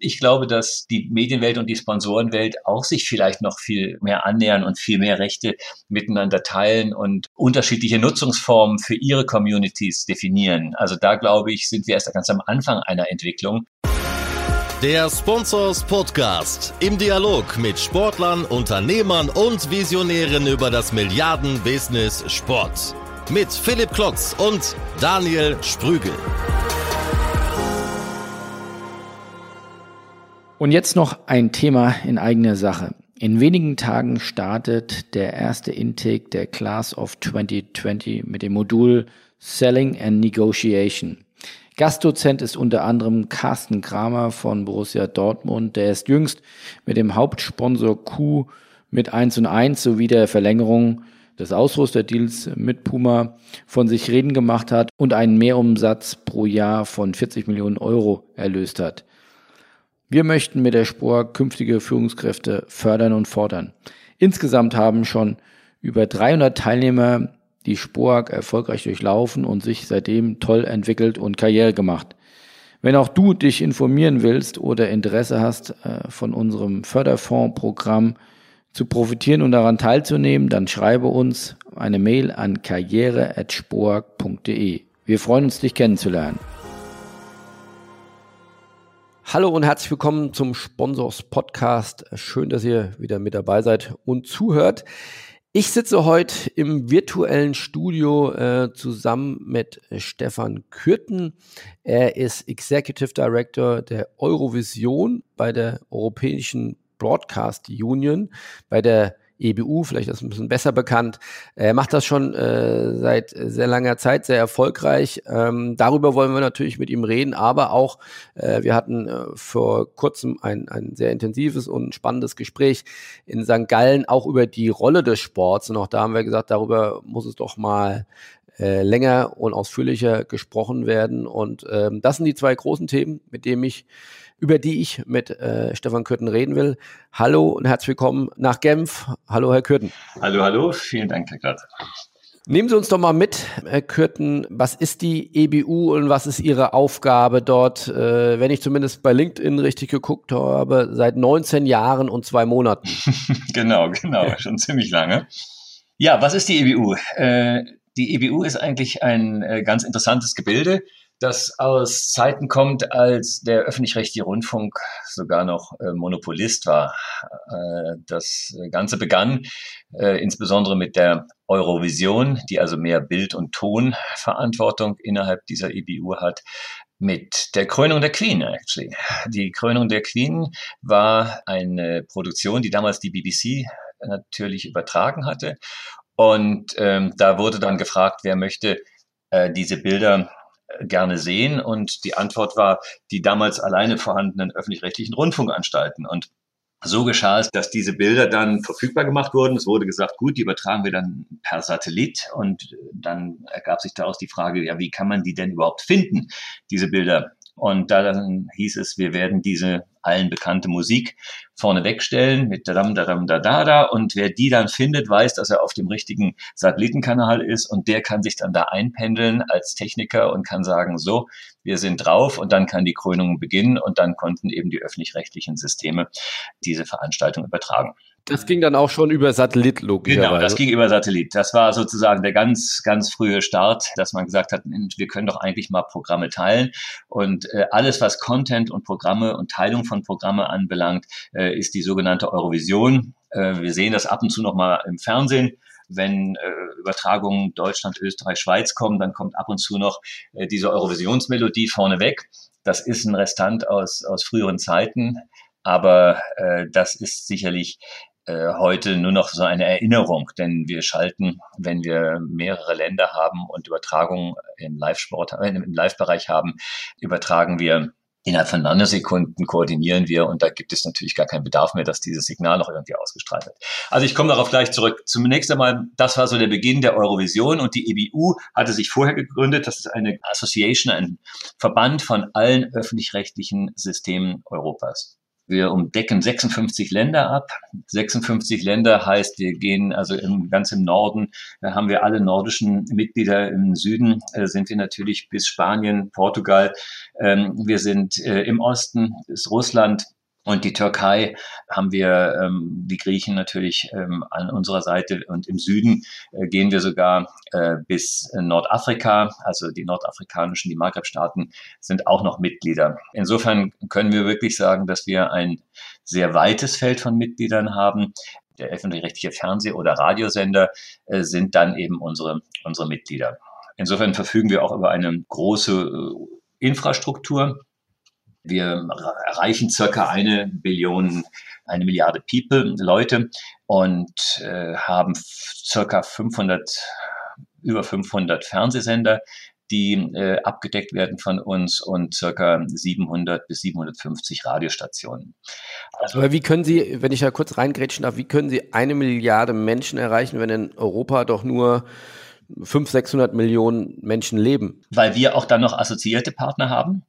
Ich glaube, dass die Medienwelt und die Sponsorenwelt auch sich vielleicht noch viel mehr annähern und viel mehr Rechte miteinander teilen und unterschiedliche Nutzungsformen für ihre Communities definieren. Also da glaube ich, sind wir erst ganz am Anfang einer Entwicklung. Der Sponsors Podcast im Dialog mit Sportlern, Unternehmern und Visionären über das Milliarden-Business Sport. Mit Philipp Klotz und Daniel Sprügel. Und jetzt noch ein Thema in eigener Sache. In wenigen Tagen startet der erste Intake der Class of 2020 mit dem Modul Selling and Negotiation. Gastdozent ist unter anderem Carsten Kramer von Borussia Dortmund, der ist jüngst mit dem Hauptsponsor Q mit 1 und 1 sowie der Verlängerung des Ausrüsterdeals mit Puma von sich reden gemacht hat und einen Mehrumsatz pro Jahr von 40 Millionen Euro erlöst hat. Wir möchten mit der Spor künftige Führungskräfte fördern und fordern. Insgesamt haben schon über 300 Teilnehmer die Spork erfolgreich durchlaufen und sich seitdem toll entwickelt und Karriere gemacht. Wenn auch du dich informieren willst oder Interesse hast, äh, von unserem Förderfondsprogramm zu profitieren und daran teilzunehmen, dann schreibe uns eine Mail an karriere.spork.de. Wir freuen uns, dich kennenzulernen. Hallo und herzlich willkommen zum Sponsors Podcast. Schön, dass ihr wieder mit dabei seid und zuhört. Ich sitze heute im virtuellen Studio äh, zusammen mit Stefan Kürten. Er ist Executive Director der Eurovision bei der Europäischen Broadcast Union, bei der EBU, vielleicht ist ein bisschen besser bekannt. Er macht das schon äh, seit sehr langer Zeit sehr erfolgreich. Ähm, darüber wollen wir natürlich mit ihm reden, aber auch, äh, wir hatten äh, vor kurzem ein, ein sehr intensives und spannendes Gespräch in St. Gallen auch über die Rolle des Sports. Und auch da haben wir gesagt, darüber muss es doch mal äh, länger und ausführlicher gesprochen werden. Und ähm, das sind die zwei großen Themen, mit denen ich über die ich mit äh, Stefan Kürten reden will. Hallo und herzlich willkommen nach Genf. Hallo, Herr Kürten. Hallo, hallo. Vielen Dank, Herr Glatt. Nehmen Sie uns doch mal mit, Herr Kürten, was ist die EBU und was ist Ihre Aufgabe dort, äh, wenn ich zumindest bei LinkedIn richtig geguckt habe, seit 19 Jahren und zwei Monaten? genau, genau, schon ziemlich lange. Ja, was ist die EBU? Äh, die EBU ist eigentlich ein äh, ganz interessantes Gebilde das aus Zeiten kommt, als der öffentlich-rechtliche Rundfunk sogar noch äh, Monopolist war. Äh, das Ganze begann äh, insbesondere mit der Eurovision, die also mehr Bild- und Tonverantwortung innerhalb dieser EBU hat, mit der Krönung der Queen actually. Die Krönung der Queen war eine Produktion, die damals die BBC natürlich übertragen hatte. Und ähm, da wurde dann gefragt, wer möchte äh, diese Bilder gerne sehen? Und die Antwort war die damals alleine vorhandenen öffentlich-rechtlichen Rundfunkanstalten. Und so geschah es, dass diese Bilder dann verfügbar gemacht wurden. Es wurde gesagt, gut, die übertragen wir dann per Satellit. Und dann ergab sich daraus die Frage, ja, wie kann man die denn überhaupt finden, diese Bilder? Und dann hieß es, wir werden diese allen bekannte Musik vorne wegstellen mit dadam, dadam, da, da, da. Und wer die dann findet, weiß, dass er auf dem richtigen Satellitenkanal ist und der kann sich dann da einpendeln als Techniker und kann sagen, so, wir sind drauf und dann kann die Krönung beginnen und dann konnten eben die öffentlich-rechtlichen Systeme diese Veranstaltung übertragen. Das ging dann auch schon über Satellit, logischerweise. Genau, das ging über Satellit. Das war sozusagen der ganz, ganz frühe Start, dass man gesagt hat, wir können doch eigentlich mal Programme teilen. Und äh, alles, was Content und Programme und Teilung von Programme anbelangt, äh, ist die sogenannte Eurovision. Äh, wir sehen das ab und zu noch mal im Fernsehen wenn äh, Übertragungen Deutschland, Österreich, Schweiz kommen, dann kommt ab und zu noch äh, diese Eurovisionsmelodie vorneweg. Das ist ein Restant aus, aus früheren Zeiten, aber äh, das ist sicherlich äh, heute nur noch so eine Erinnerung, denn wir schalten, wenn wir mehrere Länder haben und Übertragungen im Live-Sport, äh, im Live-Bereich haben, übertragen wir innerhalb von Nanosekunden koordinieren wir und da gibt es natürlich gar keinen Bedarf mehr, dass dieses Signal noch irgendwie ausgestrahlt wird. Also ich komme darauf gleich zurück. Zunächst einmal, das war so der Beginn der Eurovision und die EBU hatte sich vorher gegründet. Das ist eine Association, ein Verband von allen öffentlich-rechtlichen Systemen Europas. Wir umdecken 56 Länder ab. 56 Länder heißt, wir gehen also im, ganz im Norden, da haben wir alle nordischen Mitglieder. Im Süden äh, sind wir natürlich bis Spanien, Portugal. Ähm, wir sind äh, im Osten, ist Russland, und die Türkei haben wir ähm, die Griechen natürlich ähm, an unserer Seite und im Süden äh, gehen wir sogar äh, bis Nordafrika. Also die nordafrikanischen, die Maghreb-Staaten sind auch noch Mitglieder. Insofern können wir wirklich sagen, dass wir ein sehr weites Feld von Mitgliedern haben. Der öffentlich-rechtliche Fernseh- oder Radiosender äh, sind dann eben unsere, unsere Mitglieder. Insofern verfügen wir auch über eine große äh, Infrastruktur wir erreichen circa eine Billion, eine Milliarde People, Leute und äh, haben circa 500, über 500 Fernsehsender, die äh, abgedeckt werden von uns und circa 700 bis 750 Radiostationen. Also, Aber wie können Sie, wenn ich da kurz reingrätschen darf, wie können Sie eine Milliarde Menschen erreichen, wenn in Europa doch nur 500, 600 Millionen Menschen leben? Weil wir auch dann noch assoziierte Partner haben.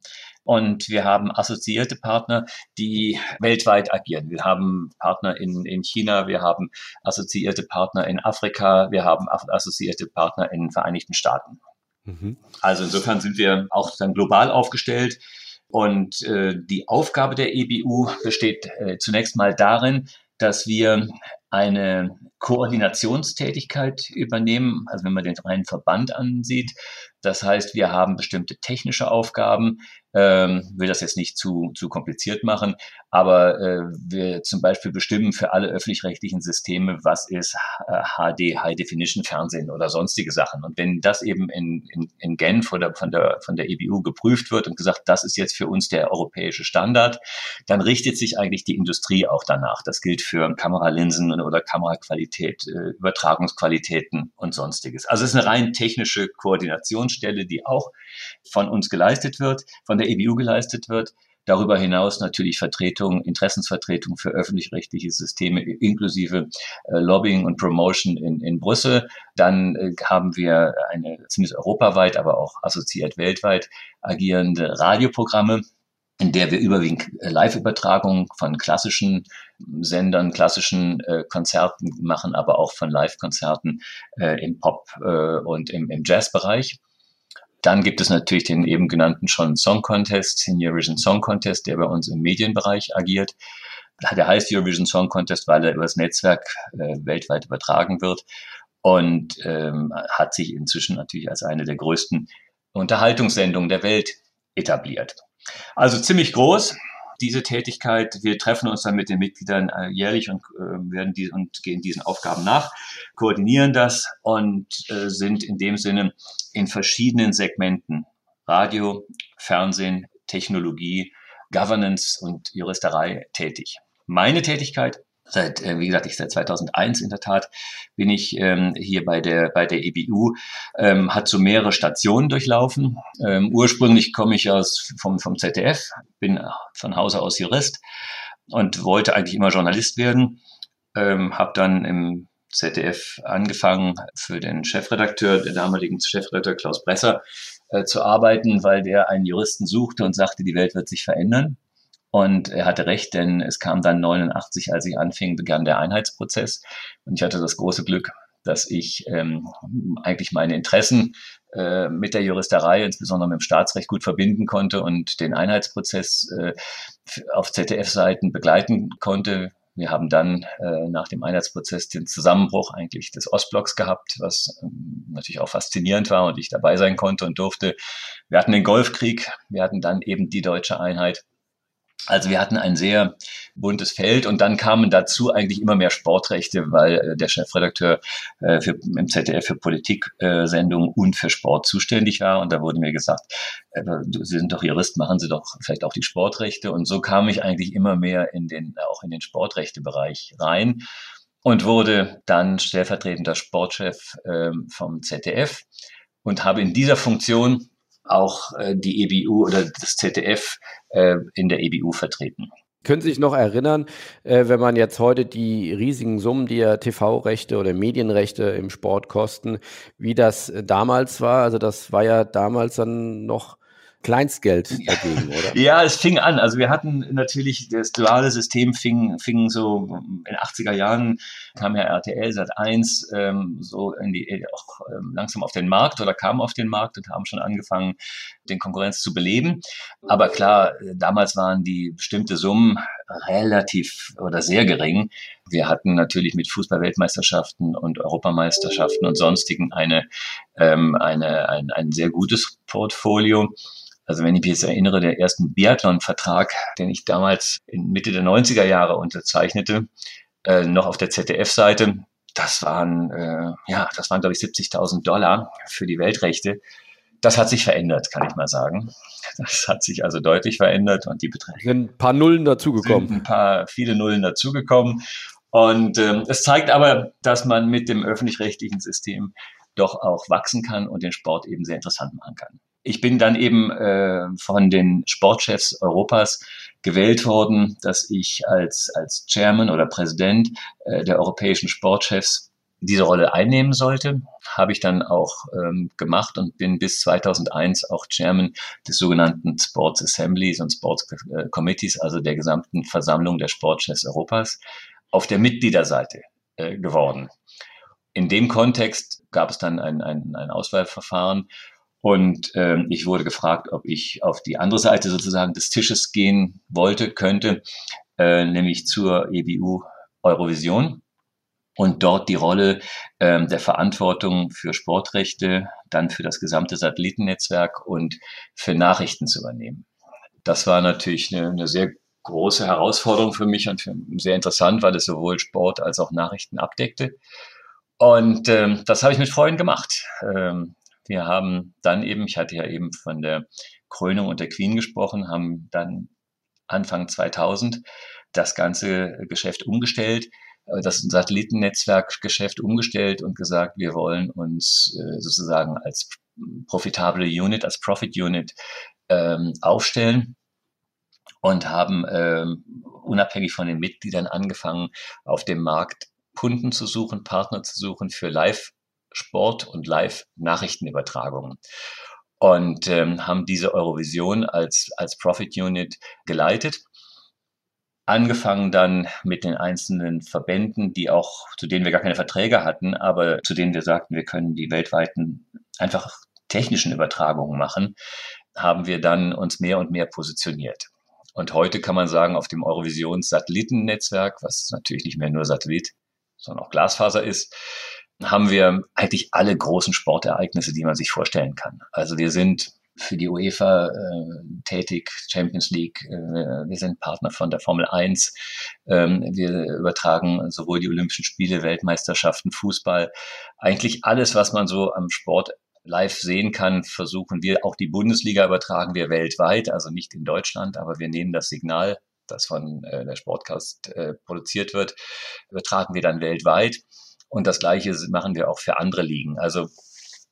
Und wir haben assoziierte Partner, die weltweit agieren. Wir haben Partner in, in China, wir haben assoziierte Partner in Afrika, wir haben assoziierte Partner in den Vereinigten Staaten. Mhm. Also insofern sind wir auch dann global aufgestellt. Und äh, die Aufgabe der EBU besteht äh, zunächst mal darin, dass wir eine Koordinationstätigkeit übernehmen, also wenn man den reinen Verband ansieht. Das heißt, wir haben bestimmte technische Aufgaben, ähm, will das jetzt nicht zu, zu kompliziert machen, aber äh, wir zum Beispiel bestimmen für alle öffentlich-rechtlichen Systeme, was ist HD, High Definition Fernsehen oder sonstige Sachen. Und wenn das eben in, in, in Genf oder von der, von der EBU geprüft wird und gesagt, das ist jetzt für uns der europäische Standard, dann richtet sich eigentlich die Industrie auch danach. Das gilt für Kameralinsen oder Kameraqualität, äh, Übertragungsqualitäten und sonstiges. Also es ist eine rein technische Koordinationsstelle, die auch von uns geleistet wird, von der EBU geleistet wird. Darüber hinaus natürlich Vertretung, Interessensvertretung für öffentlich-rechtliche Systeme inklusive äh, Lobbying und Promotion in, in Brüssel. Dann äh, haben wir eine zumindest europaweit, aber auch assoziiert weltweit agierende Radioprogramme, in der wir überwiegend Live-Übertragungen von klassischen Sendern, klassischen äh, Konzerten machen, aber auch von Live-Konzerten äh, im Pop- äh, und im, im Jazz-Bereich. Dann gibt es natürlich den eben genannten schon Song Contest, den Eurovision Song Contest, der bei uns im Medienbereich agiert. Der heißt Eurovision Song Contest, weil er über das Netzwerk äh, weltweit übertragen wird und ähm, hat sich inzwischen natürlich als eine der größten Unterhaltungssendungen der Welt etabliert. Also ziemlich groß diese Tätigkeit. Wir treffen uns dann mit den Mitgliedern äh, jährlich und äh, werden die und gehen diesen Aufgaben nach, koordinieren das und äh, sind in dem Sinne in verschiedenen Segmenten Radio, Fernsehen, Technologie, Governance und Juristerei tätig. Meine Tätigkeit seit, äh, wie gesagt, ich seit 2001 in der Tat bin ich ähm, hier bei der bei der EBU, ähm, hat so mehrere Stationen durchlaufen. Ähm, ursprünglich komme ich aus vom vom ZDF, bin von Hause aus Jurist und wollte eigentlich immer Journalist werden. Ähm, habe dann im ZDF angefangen für den Chefredakteur, der damaligen Chefredakteur Klaus Bresser, äh, zu arbeiten, weil der einen Juristen suchte und sagte, die Welt wird sich verändern. Und er hatte recht, denn es kam dann 89, als ich anfing, begann der Einheitsprozess. Und ich hatte das große Glück, dass ich ähm, eigentlich meine Interessen äh, mit der Juristerei, insbesondere mit dem Staatsrecht, gut verbinden konnte und den Einheitsprozess äh, auf ZDF-Seiten begleiten konnte. Wir haben dann äh, nach dem Einheitsprozess den Zusammenbruch eigentlich des Ostblocks gehabt, was ähm, natürlich auch faszinierend war und ich dabei sein konnte und durfte. Wir hatten den Golfkrieg, wir hatten dann eben die deutsche Einheit also wir hatten ein sehr buntes Feld und dann kamen dazu eigentlich immer mehr Sportrechte, weil äh, der Chefredakteur äh, für, im ZDF für Politiksendungen äh, und für Sport zuständig war. Und da wurde mir gesagt, äh, Sie sind doch Jurist, machen Sie doch vielleicht auch die Sportrechte. Und so kam ich eigentlich immer mehr in den auch in den Sportrechtebereich rein und wurde dann stellvertretender Sportchef äh, vom ZDF und habe in dieser Funktion auch äh, die EBU oder das ZDF äh, in der EBU vertreten. Können Sie sich noch erinnern, äh, wenn man jetzt heute die riesigen Summen, die ja TV-Rechte oder Medienrechte im Sport kosten, wie das damals war? Also das war ja damals dann noch Kleinstgeld dagegen, oder? Ja, es fing an. Also wir hatten natürlich, das duale System fing, fing so in den 80er Jahren, kam ja RTL Sat 1 ähm, so die, auch ähm, langsam auf den Markt oder kam auf den Markt und haben schon angefangen, den Konkurrenz zu beleben. Aber klar, damals waren die bestimmte Summen relativ oder sehr gering. Wir hatten natürlich mit Fußballweltmeisterschaften und Europameisterschaften und sonstigen eine, ähm, eine, ein, ein sehr gutes Portfolio. Also wenn ich mich jetzt erinnere, der ersten Biathlon-Vertrag, den ich damals in Mitte der 90er Jahre unterzeichnete, äh, noch auf der ZDF-Seite, das waren, äh, ja, das waren, glaube ich, 70.000 Dollar für die Weltrechte. Das hat sich verändert, kann ich mal sagen. Das hat sich also deutlich verändert und die Beträge sind ein paar Nullen dazugekommen. Ein paar, viele Nullen dazugekommen. Und ähm, es zeigt aber, dass man mit dem öffentlich-rechtlichen System doch auch wachsen kann und den Sport eben sehr interessant machen kann ich bin dann eben äh, von den Sportchefs Europas gewählt worden, dass ich als, als Chairman oder Präsident äh, der europäischen Sportchefs diese Rolle einnehmen sollte. Habe ich dann auch ähm, gemacht und bin bis 2001 auch Chairman des sogenannten Sports Assemblies und Sports äh, Committees, also der gesamten Versammlung der Sportchefs Europas, auf der Mitgliederseite äh, geworden. In dem Kontext gab es dann ein, ein, ein Auswahlverfahren und ähm, ich wurde gefragt, ob ich auf die andere Seite sozusagen des Tisches gehen wollte, könnte, äh, nämlich zur EBU Eurovision und dort die Rolle ähm, der Verantwortung für Sportrechte, dann für das gesamte Satellitennetzwerk und für Nachrichten zu übernehmen. Das war natürlich eine, eine sehr große Herausforderung für mich und für, sehr interessant, weil es sowohl Sport als auch Nachrichten abdeckte. Und ähm, das habe ich mit Freunden gemacht. Ähm, wir haben dann eben, ich hatte ja eben von der Krönung und der Queen gesprochen, haben dann Anfang 2000 das ganze Geschäft umgestellt, äh, das Satellitennetzwerkgeschäft umgestellt und gesagt, wir wollen uns äh, sozusagen als profitable Unit, als Profit Unit ähm, aufstellen und haben ähm, unabhängig von den Mitgliedern angefangen, auf dem Markt Kunden zu suchen, Partner zu suchen für Live Sport- und Live-Nachrichtenübertragungen und ähm, haben diese Eurovision als, als Profit Unit geleitet. Angefangen dann mit den einzelnen Verbänden, die auch, zu denen wir gar keine Verträge hatten, aber zu denen wir sagten, wir können die weltweiten einfach technischen Übertragungen machen, haben wir dann uns mehr und mehr positioniert. Und heute kann man sagen, auf dem Eurovisions-Satellitennetzwerk, was natürlich nicht mehr nur Satellit, sondern auch Glasfaser ist, haben wir eigentlich alle großen Sportereignisse, die man sich vorstellen kann. Also wir sind für die UEFA äh, tätig, Champions League. Äh, wir sind Partner von der Formel 1. Ähm, wir übertragen sowohl die Olympischen Spiele, Weltmeisterschaften, Fußball. Eigentlich alles, was man so am Sport live sehen kann, versuchen wir. Auch die Bundesliga übertragen wir weltweit, also nicht in Deutschland, aber wir nehmen das Signal, das von äh, der Sportcast äh, produziert wird, übertragen wir dann weltweit. Und das Gleiche machen wir auch für andere Ligen. Also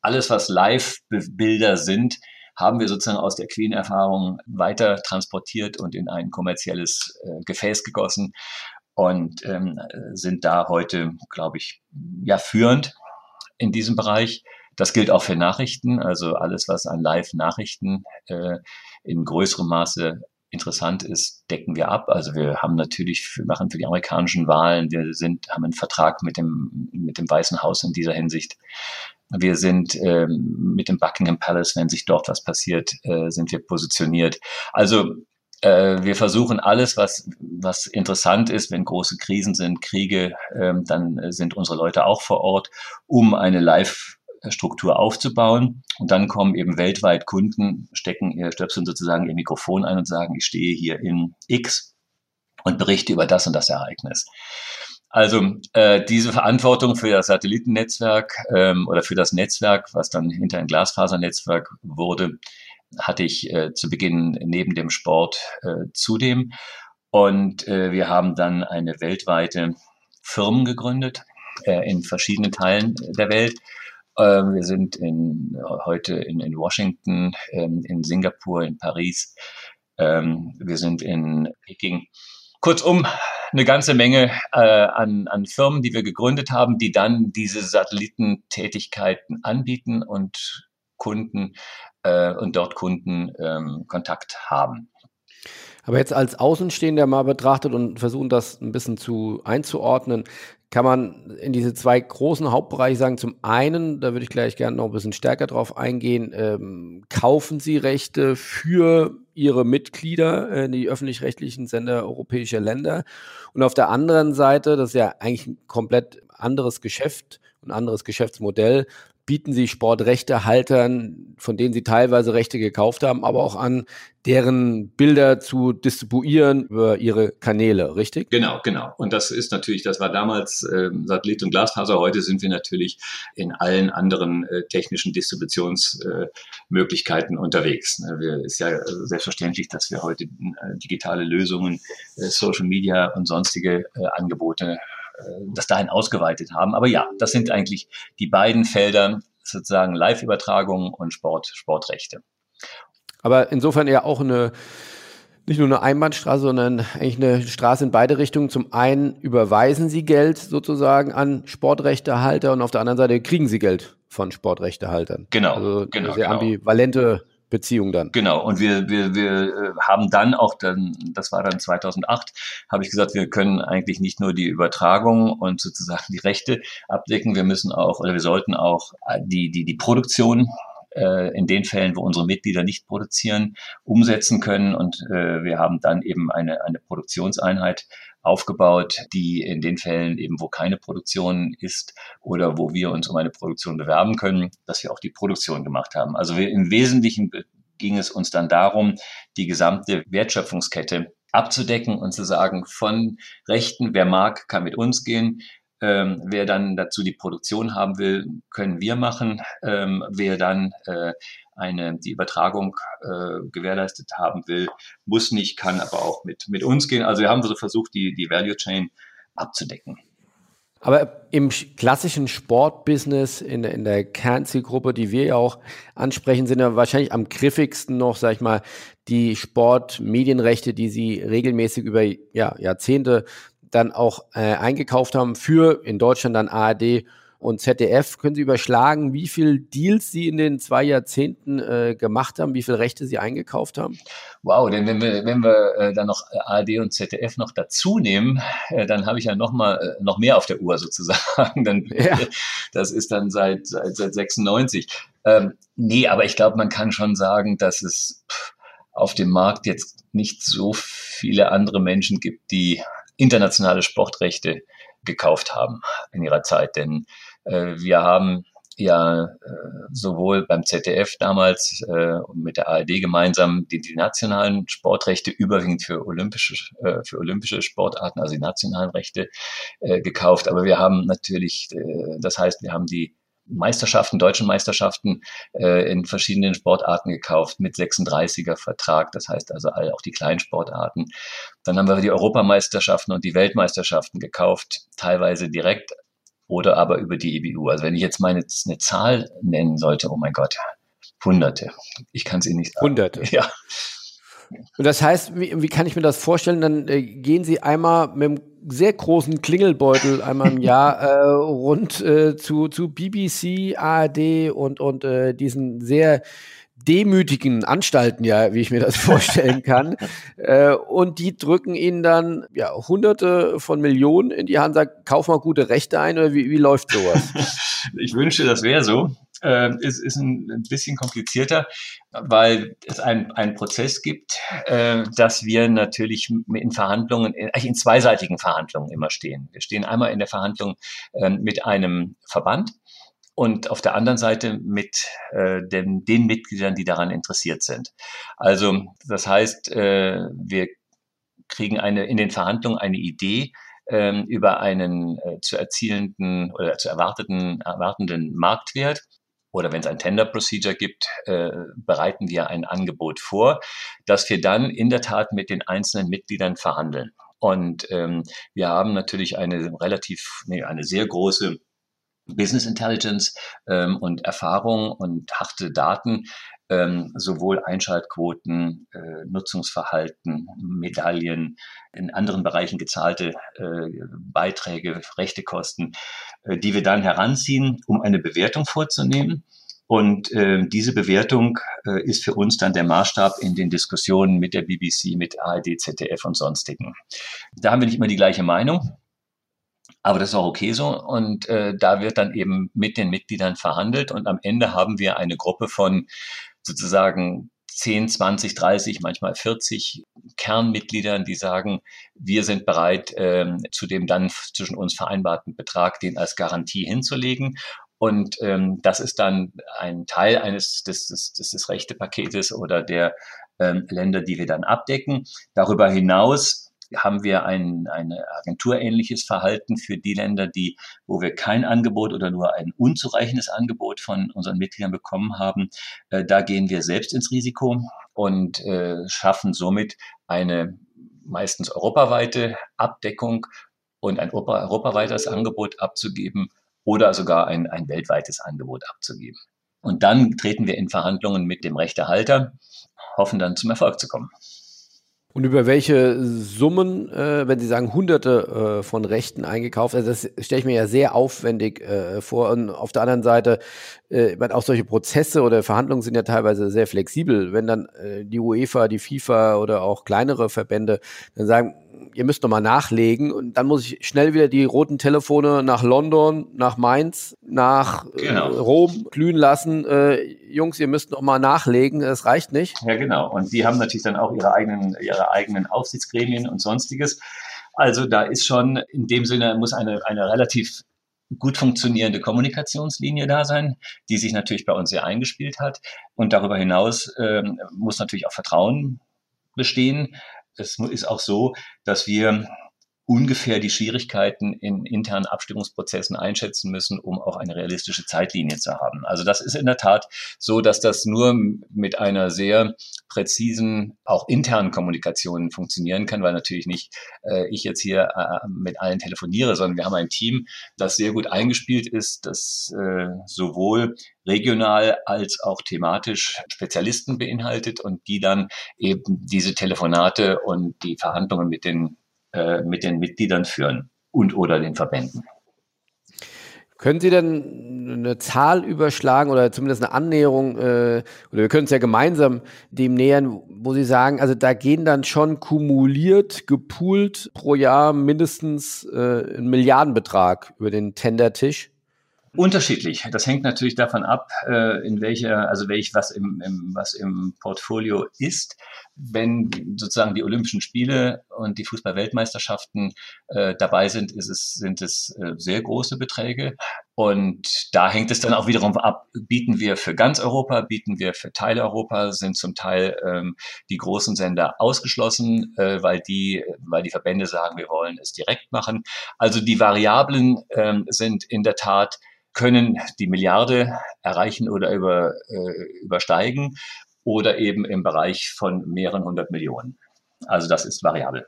alles, was Live-Bilder sind, haben wir sozusagen aus der Queen-Erfahrung weiter transportiert und in ein kommerzielles äh, Gefäß gegossen und ähm, sind da heute, glaube ich, ja führend in diesem Bereich. Das gilt auch für Nachrichten, also alles, was an Live-Nachrichten äh, in größerem Maße interessant ist, decken wir ab. Also wir haben natürlich, wir machen für die amerikanischen Wahlen, wir sind, haben einen Vertrag mit dem, mit dem Weißen Haus in dieser Hinsicht. Wir sind ähm, mit dem Buckingham Palace, wenn sich dort was passiert, äh, sind wir positioniert. Also äh, wir versuchen alles, was, was interessant ist, wenn große Krisen sind, Kriege, ähm, dann sind unsere Leute auch vor Ort, um eine Live- Struktur aufzubauen. Und dann kommen eben weltweit Kunden, stecken ihr Stöpseln sozusagen ihr Mikrofon ein und sagen, ich stehe hier in X und berichte über das und das Ereignis. Also äh, diese Verantwortung für das Satellitennetzwerk ähm, oder für das Netzwerk, was dann hinter ein Glasfasernetzwerk wurde, hatte ich äh, zu Beginn neben dem Sport äh, zudem. Und äh, wir haben dann eine weltweite Firmen gegründet äh, in verschiedenen Teilen der Welt ähm, wir sind in, heute in, in Washington, ähm, in Singapur, in Paris. Ähm, wir sind in Peking. Kurzum, eine ganze Menge äh, an, an Firmen, die wir gegründet haben, die dann diese Satellitentätigkeiten anbieten und Kunden äh, und dort Kunden ähm, Kontakt haben. Aber jetzt als Außenstehender mal betrachtet und versuchen, das ein bisschen zu einzuordnen, kann man in diese zwei großen Hauptbereiche sagen. Zum einen, da würde ich gleich gerne noch ein bisschen stärker drauf eingehen, ähm, kaufen Sie Rechte für Ihre Mitglieder, äh, die öffentlich-rechtlichen Sender europäischer Länder. Und auf der anderen Seite, das ist ja eigentlich ein komplett anderes Geschäft, ein anderes Geschäftsmodell, bieten sie Sportrechtehaltern, von denen sie teilweise Rechte gekauft haben, aber auch an, deren Bilder zu distribuieren über ihre Kanäle, richtig? Genau, genau. Und das ist natürlich, das war damals äh, Satellit und Glasfaser. Heute sind wir natürlich in allen anderen äh, technischen Distributionsmöglichkeiten äh, unterwegs. Ne, wir, ist ja selbstverständlich, dass wir heute äh, digitale Lösungen, äh, Social Media und sonstige äh, Angebote äh, das dahin ausgeweitet haben. Aber ja, das sind eigentlich die beiden Felder, sozusagen Live-Übertragung und Sport, Sportrechte. Aber insofern ja auch eine, nicht nur eine Einbahnstraße, sondern eigentlich eine Straße in beide Richtungen. Zum einen überweisen Sie Geld sozusagen an Sportrechtehalter und auf der anderen Seite kriegen Sie Geld von Sportrechtehaltern. Genau, also genau. Sehr genau. ambivalente Beziehung dann. Genau, und wir, wir, wir äh, haben dann auch, dann, das war dann 2008, habe ich gesagt, wir können eigentlich nicht nur die Übertragung und sozusagen die Rechte abdecken, wir müssen auch, oder wir sollten auch äh, die, die, die Produktion äh, in den Fällen, wo unsere Mitglieder nicht produzieren, umsetzen können. Und äh, wir haben dann eben eine, eine Produktionseinheit aufgebaut, die in den Fällen eben, wo keine Produktion ist oder wo wir uns um eine Produktion bewerben können, dass wir auch die Produktion gemacht haben. Also wir, im Wesentlichen ging es uns dann darum, die gesamte Wertschöpfungskette abzudecken und zu sagen, von Rechten, wer mag, kann mit uns gehen, ähm, wer dann dazu die Produktion haben will, können wir machen. Ähm, wer dann äh, eine, die Übertragung äh, gewährleistet haben will, muss nicht, kann aber auch mit, mit uns gehen. Also wir haben so versucht, die, die Value Chain abzudecken. Aber im klassischen Sportbusiness, in, in der Kernzielgruppe, die wir ja auch ansprechen, sind ja wahrscheinlich am griffigsten noch, sag ich mal, die Sportmedienrechte, die Sie regelmäßig über ja, Jahrzehnte dann auch äh, eingekauft haben für in Deutschland dann ARD und ZDF. Können Sie überschlagen, wie viele Deals Sie in den zwei Jahrzehnten äh, gemacht haben, wie viele Rechte Sie eingekauft haben? Wow, denn wenn wir, wenn wir äh, dann noch ARD und ZDF noch dazu nehmen, äh, dann habe ich ja noch mal äh, noch mehr auf der Uhr sozusagen. dann, ja. Das ist dann seit, seit, seit 96. Ähm, nee, aber ich glaube, man kann schon sagen, dass es auf dem Markt jetzt nicht so viele andere Menschen gibt, die internationale Sportrechte gekauft haben in ihrer Zeit. Denn äh, wir haben ja äh, sowohl beim ZDF damals äh, mit der ARD gemeinsam die, die nationalen Sportrechte überwiegend für olympische äh, für olympische Sportarten, also die nationalen Rechte äh, gekauft. Aber wir haben natürlich, äh, das heißt, wir haben die Meisterschaften, deutschen Meisterschaften äh, in verschiedenen Sportarten gekauft mit 36er Vertrag. Das heißt also all, auch die kleinen Sportarten. Dann haben wir die Europameisterschaften und die Weltmeisterschaften gekauft, teilweise direkt oder aber über die EBU. Also wenn ich jetzt meine eine Zahl nennen sollte, oh mein Gott, Hunderte. Ich kann es Ihnen nicht sagen. Hunderte. Ja. Und das heißt, wie, wie kann ich mir das vorstellen? Dann äh, gehen Sie einmal mit einem sehr großen Klingelbeutel einmal im Jahr äh, rund äh, zu, zu BBC, ARD und, und äh, diesen sehr demütigen Anstalten, ja, wie ich mir das vorstellen kann. äh, und die drücken ihnen dann ja hunderte von Millionen in die Hand, sagen, kauf mal gute Rechte ein oder wie, wie läuft sowas? ich wünsche, das wäre so. Äh, ist, ist ein, ein bisschen komplizierter, weil es einen Prozess gibt, äh, dass wir natürlich in Verhandlungen, eigentlich in zweiseitigen Verhandlungen immer stehen. Wir stehen einmal in der Verhandlung äh, mit einem Verband, und auf der anderen Seite mit äh, den, den Mitgliedern, die daran interessiert sind. Also das heißt, äh, wir kriegen eine in den Verhandlungen eine Idee äh, über einen äh, zu erzielenden oder zu erwarteten erwartenden Marktwert. Oder wenn es ein Tender Procedure gibt, äh, bereiten wir ein Angebot vor, das wir dann in der Tat mit den einzelnen Mitgliedern verhandeln. Und ähm, wir haben natürlich eine relativ, nee, eine sehr große Business Intelligence ähm, und Erfahrung und harte Daten, ähm, sowohl Einschaltquoten, äh, Nutzungsverhalten, Medaillen, in anderen Bereichen gezahlte äh, Beiträge, Rechtekosten, äh, die wir dann heranziehen, um eine Bewertung vorzunehmen. Und äh, diese Bewertung äh, ist für uns dann der Maßstab in den Diskussionen mit der BBC, mit ARD, ZDF und sonstigen. Da haben wir nicht immer die gleiche Meinung. Aber das ist auch okay so. Und äh, da wird dann eben mit den Mitgliedern verhandelt. Und am Ende haben wir eine Gruppe von sozusagen 10, 20, 30, manchmal 40 Kernmitgliedern, die sagen, wir sind bereit, ähm, zu dem dann zwischen uns vereinbarten Betrag den als Garantie hinzulegen. Und ähm, das ist dann ein Teil eines des, des, des, des Rechtepaketes oder der ähm, Länder, die wir dann abdecken. Darüber hinaus haben wir ein, ein agenturähnliches Verhalten für die Länder, die, wo wir kein Angebot oder nur ein unzureichendes Angebot von unseren Mitgliedern bekommen haben. Äh, da gehen wir selbst ins Risiko und äh, schaffen somit eine meistens europaweite Abdeckung und ein europaweites Angebot abzugeben oder sogar ein, ein weltweites Angebot abzugeben. Und dann treten wir in Verhandlungen mit dem Rechtehalter, hoffen dann zum Erfolg zu kommen. Und über welche Summen, äh, wenn Sie sagen Hunderte äh, von Rechten eingekauft, also das stelle ich mir ja sehr aufwendig äh, vor. Und auf der anderen Seite, äh, auch solche Prozesse oder Verhandlungen sind ja teilweise sehr flexibel. Wenn dann äh, die UEFA, die FIFA oder auch kleinere Verbände dann sagen, ihr müsst noch mal nachlegen und dann muss ich schnell wieder die roten Telefone nach London, nach Mainz, nach äh, genau. äh, Rom glühen lassen. Äh, Jungs, ihr müsst noch mal nachlegen, es reicht nicht. Ja, genau. Und die haben natürlich dann auch ihre eigenen, ihre eigenen Aufsichtsgremien und sonstiges. Also da ist schon in dem Sinne muss eine, eine relativ gut funktionierende Kommunikationslinie da sein, die sich natürlich bei uns sehr eingespielt hat. Und darüber hinaus ähm, muss natürlich auch Vertrauen bestehen es ist auch so, dass wir ungefähr die Schwierigkeiten in internen Abstimmungsprozessen einschätzen müssen, um auch eine realistische Zeitlinie zu haben. Also das ist in der Tat so, dass das nur mit einer sehr präzisen, auch internen Kommunikation funktionieren kann, weil natürlich nicht äh, ich jetzt hier äh, mit allen telefoniere, sondern wir haben ein Team, das sehr gut eingespielt ist, das äh, sowohl regional als auch thematisch Spezialisten beinhaltet und die dann eben diese Telefonate und die Verhandlungen mit den äh, mit den Mitgliedern führen und oder den Verbänden. Können Sie denn eine Zahl überschlagen oder zumindest eine Annäherung, äh, oder wir können es ja gemeinsam dem nähern, wo Sie sagen, also da gehen dann schon kumuliert, gepoolt pro Jahr mindestens äh, ein Milliardenbetrag über den Tendertisch? Unterschiedlich. Das hängt natürlich davon ab, äh, in welcher, also welch was im, im, was im Portfolio ist. Wenn sozusagen die Olympischen Spiele und die Fußball-Weltmeisterschaften äh, dabei sind, ist es, sind es äh, sehr große Beträge. Und da hängt es dann auch wiederum ab, bieten wir für ganz Europa, bieten wir für Teile Europa, sind zum Teil ähm, die großen Sender ausgeschlossen, äh, weil, die, weil die Verbände sagen, wir wollen es direkt machen. Also die Variablen ähm, sind in der Tat können die Milliarde erreichen oder über, äh, übersteigen oder eben im Bereich von mehreren hundert Millionen. Also das ist variabel.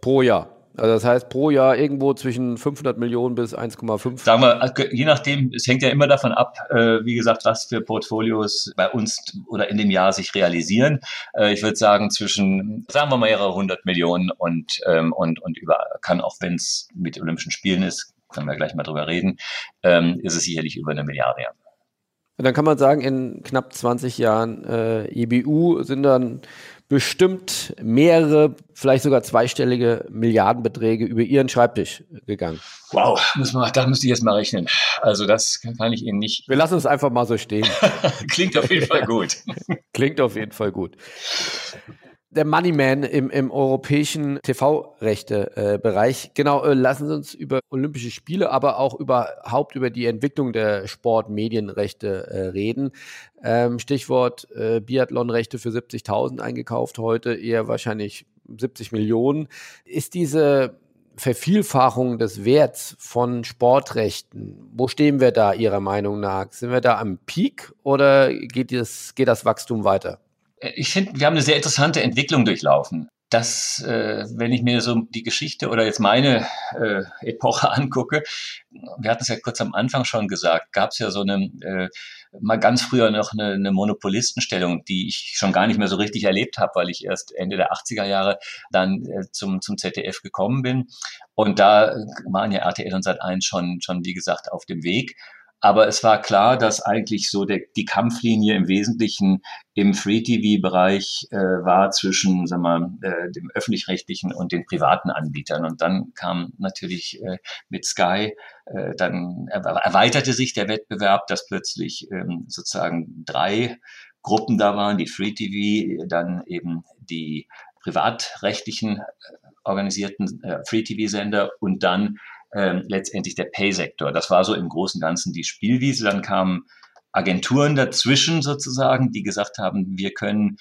Pro Jahr. Also das heißt pro Jahr irgendwo zwischen 500 Millionen bis 1,5. Sagen wir, je nachdem, es hängt ja immer davon ab, äh, wie gesagt, was für Portfolios bei uns oder in dem Jahr sich realisieren. Äh, ich würde sagen zwischen, sagen wir mal mehrere hundert Millionen und ähm, und und über kann auch wenn es mit Olympischen Spielen ist, können wir gleich mal drüber reden, ähm, ist es sicherlich über eine Milliarde. Ja. Dann kann man sagen, in knapp 20 Jahren äh, EBU sind dann bestimmt mehrere, vielleicht sogar zweistellige Milliardenbeträge über Ihren Schreibtisch gegangen. Wow, muss man, da müsste ich jetzt mal rechnen. Also das kann ich Ihnen nicht. Wir lassen es einfach mal so stehen. Klingt auf jeden Fall gut. Klingt auf jeden Fall gut der Moneyman im, im europäischen TV-Rechte-Bereich. Äh, genau, äh, lassen Sie uns über Olympische Spiele, aber auch überhaupt über die Entwicklung der Sportmedienrechte äh, reden. Ähm, Stichwort Biathlonrechte für 70.000 eingekauft heute, eher wahrscheinlich 70 Millionen. Ist diese Vervielfachung des Werts von Sportrechten, wo stehen wir da Ihrer Meinung nach? Sind wir da am Peak oder geht, das, geht das Wachstum weiter? Ich finde, wir haben eine sehr interessante Entwicklung durchlaufen. Das, äh, wenn ich mir so die Geschichte oder jetzt meine äh, Epoche angucke, wir hatten es ja kurz am Anfang schon gesagt, gab es ja so eine, äh, mal ganz früher noch eine, eine Monopolistenstellung, die ich schon gar nicht mehr so richtig erlebt habe, weil ich erst Ende der 80er Jahre dann äh, zum, zum ZDF gekommen bin. Und da waren ja RTL und Sat1 schon, schon, wie gesagt, auf dem Weg. Aber es war klar, dass eigentlich so der, die Kampflinie im Wesentlichen im Free-TV-Bereich äh, war zwischen sagen wir, äh, dem öffentlich-rechtlichen und den privaten Anbietern. Und dann kam natürlich äh, mit Sky, äh, dann erweiterte sich der Wettbewerb, dass plötzlich ähm, sozusagen drei Gruppen da waren, die Free-TV, dann eben die privatrechtlichen äh, organisierten äh, Free-TV-Sender und dann ähm, letztendlich der Pay-Sektor. Das war so im Großen und Ganzen die Spielwiese. Dann kamen Agenturen dazwischen sozusagen, die gesagt haben, wir können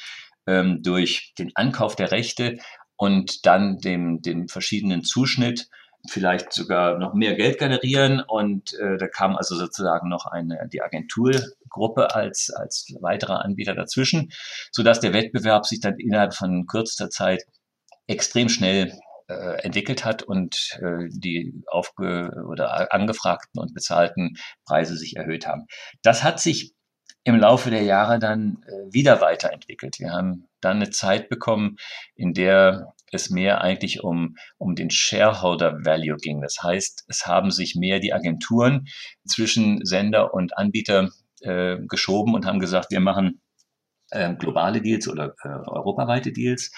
ähm, durch den Ankauf der Rechte und dann dem, dem verschiedenen Zuschnitt vielleicht sogar noch mehr Geld generieren. Und äh, da kam also sozusagen noch eine, die Agenturgruppe als, als weiterer Anbieter dazwischen, sodass der Wettbewerb sich dann innerhalb von kürzester Zeit extrem schnell äh, entwickelt hat und äh, die aufge oder angefragten und bezahlten Preise sich erhöht haben. Das hat sich im Laufe der Jahre dann äh, wieder weiterentwickelt. Wir haben dann eine Zeit bekommen, in der es mehr eigentlich um, um den Shareholder Value ging. Das heißt, es haben sich mehr die Agenturen zwischen Sender und Anbieter äh, geschoben und haben gesagt, wir machen äh, globale Deals oder äh, europaweite Deals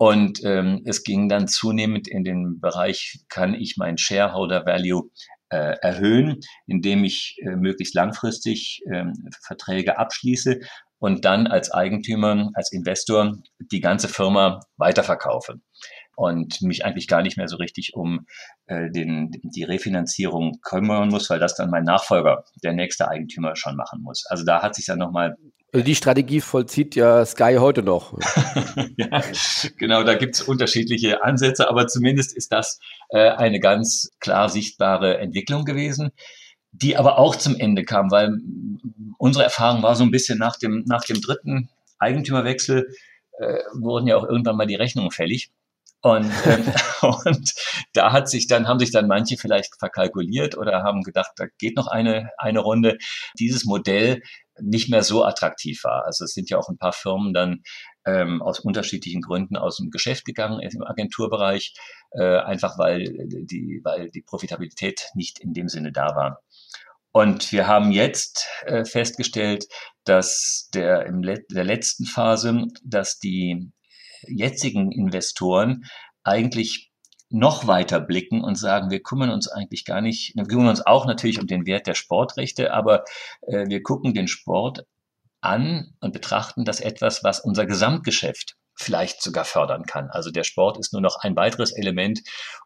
und ähm, es ging dann zunehmend in den Bereich, kann ich mein Shareholder Value äh, erhöhen, indem ich äh, möglichst langfristig äh, Verträge abschließe und dann als Eigentümer, als Investor die ganze Firma weiterverkaufe und mich eigentlich gar nicht mehr so richtig um äh, den, die Refinanzierung kümmern muss, weil das dann mein Nachfolger, der nächste Eigentümer schon machen muss. Also da hat sich dann nochmal also die Strategie vollzieht ja Sky heute noch. ja, genau, da gibt es unterschiedliche Ansätze, aber zumindest ist das äh, eine ganz klar sichtbare Entwicklung gewesen, die aber auch zum Ende kam, weil unsere Erfahrung war so ein bisschen nach dem, nach dem dritten Eigentümerwechsel äh, wurden ja auch irgendwann mal die Rechnungen fällig. Und, ähm, und da hat sich dann, haben sich dann manche vielleicht verkalkuliert oder haben gedacht, da geht noch eine, eine Runde. Dieses Modell nicht mehr so attraktiv war. Also es sind ja auch ein paar Firmen dann ähm, aus unterschiedlichen Gründen aus dem Geschäft gegangen im Agenturbereich, äh, einfach weil die, weil die Profitabilität nicht in dem Sinne da war. Und wir haben jetzt äh, festgestellt, dass der im Let der letzten Phase, dass die jetzigen Investoren eigentlich noch weiter blicken und sagen, wir kümmern uns eigentlich gar nicht, wir kümmern uns auch natürlich um den Wert der Sportrechte, aber äh, wir gucken den Sport an und betrachten das etwas, was unser Gesamtgeschäft vielleicht sogar fördern kann. Also der Sport ist nur noch ein weiteres Element,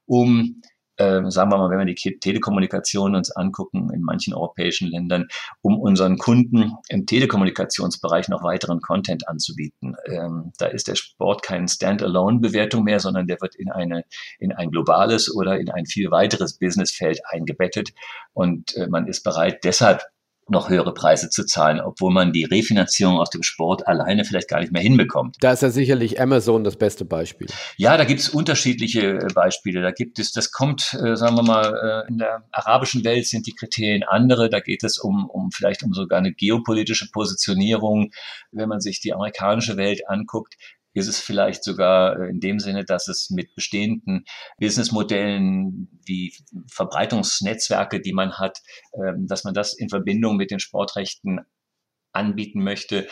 um äh, sagen wir mal, wenn wir die Telekommunikation uns angucken in manchen europäischen Ländern, um unseren Kunden im Telekommunikationsbereich noch weiteren Content anzubieten. Ähm, da ist der Sport kein Standalone-Bewertung mehr, sondern der wird in eine in ein globales oder in ein viel weiteres Businessfeld eingebettet und äh, man ist bereit, deshalb noch höhere Preise zu zahlen, obwohl man die Refinanzierung aus dem Sport alleine vielleicht gar nicht mehr hinbekommt. Da ist ja sicherlich Amazon das beste Beispiel. Ja, da gibt es unterschiedliche äh, Beispiele. Da gibt es, das kommt, äh, sagen wir mal, äh, in der arabischen Welt sind die Kriterien andere. Da geht es um, um vielleicht um sogar eine geopolitische Positionierung. Wenn man sich die amerikanische Welt anguckt, ist es vielleicht sogar äh, in dem Sinne, dass es mit bestehenden Businessmodellen wie Verbreitungsnetzwerke, die man hat, ähm, dass man das in Verbindung mit den Sportrechten anbieten möchte.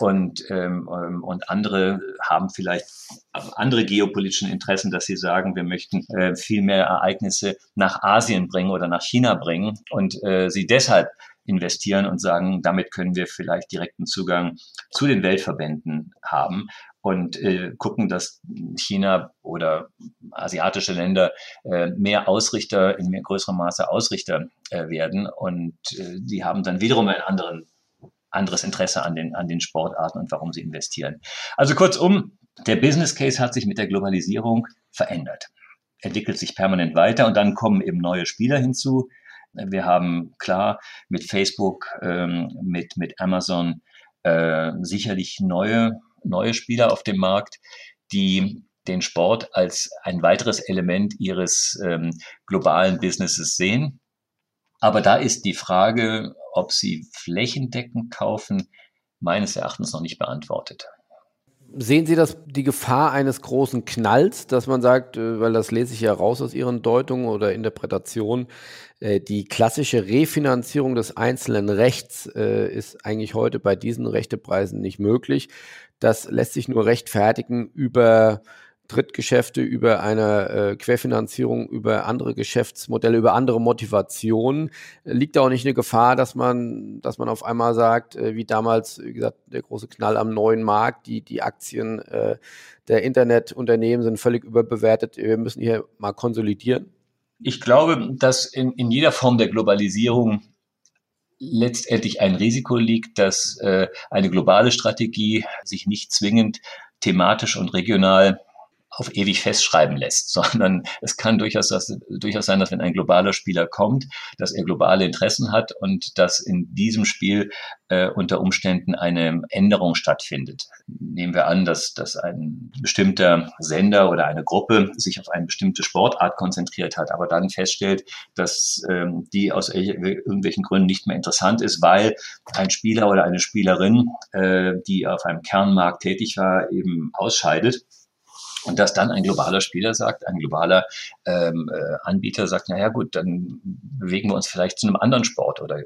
Und, ähm, ähm, und andere haben vielleicht andere geopolitischen Interessen, dass sie sagen, wir möchten äh, viel mehr Ereignisse nach Asien bringen oder nach China bringen und äh, sie deshalb investieren und sagen, damit können wir vielleicht direkten Zugang zu den Weltverbänden haben und äh, gucken, dass China oder asiatische Länder äh, mehr Ausrichter, in mehr größerem Maße Ausrichter äh, werden. Und äh, die haben dann wiederum ein anderes Interesse an den, an den Sportarten und warum sie investieren. Also kurzum, der Business Case hat sich mit der Globalisierung verändert, entwickelt sich permanent weiter und dann kommen eben neue Spieler hinzu. Wir haben klar mit Facebook, ähm, mit, mit Amazon äh, sicherlich neue neue Spieler auf dem Markt, die den Sport als ein weiteres Element ihres ähm, globalen Businesses sehen. Aber da ist die Frage, ob sie flächendeckend kaufen, meines Erachtens noch nicht beantwortet. Sehen Sie das die Gefahr eines großen Knalls, dass man sagt, äh, weil das lese ich ja raus aus Ihren Deutungen oder Interpretationen, äh, die klassische Refinanzierung des einzelnen Rechts äh, ist eigentlich heute bei diesen Rechtepreisen nicht möglich. Das lässt sich nur rechtfertigen über Drittgeschäfte, über eine äh, Querfinanzierung, über andere Geschäftsmodelle, über andere Motivationen. Liegt da auch nicht eine Gefahr, dass man, dass man auf einmal sagt, äh, wie damals, wie gesagt, der große Knall am neuen Markt, die, die Aktien äh, der Internetunternehmen sind völlig überbewertet, wir müssen hier mal konsolidieren? Ich glaube, dass in, in jeder Form der Globalisierung letztendlich ein Risiko liegt, dass äh, eine globale Strategie sich nicht zwingend thematisch und regional auf ewig festschreiben lässt, sondern es kann durchaus, das, durchaus sein, dass wenn ein globaler Spieler kommt, dass er globale Interessen hat und dass in diesem Spiel äh, unter Umständen eine Änderung stattfindet. Nehmen wir an, dass, dass ein bestimmter Sender oder eine Gruppe sich auf eine bestimmte Sportart konzentriert hat, aber dann feststellt, dass ähm, die aus irgendwelchen Gründen nicht mehr interessant ist, weil ein Spieler oder eine Spielerin, äh, die auf einem Kernmarkt tätig war, eben ausscheidet und dass dann ein globaler Spieler sagt, ein globaler ähm, äh, Anbieter sagt, naja gut, dann bewegen wir uns vielleicht zu einem anderen Sport oder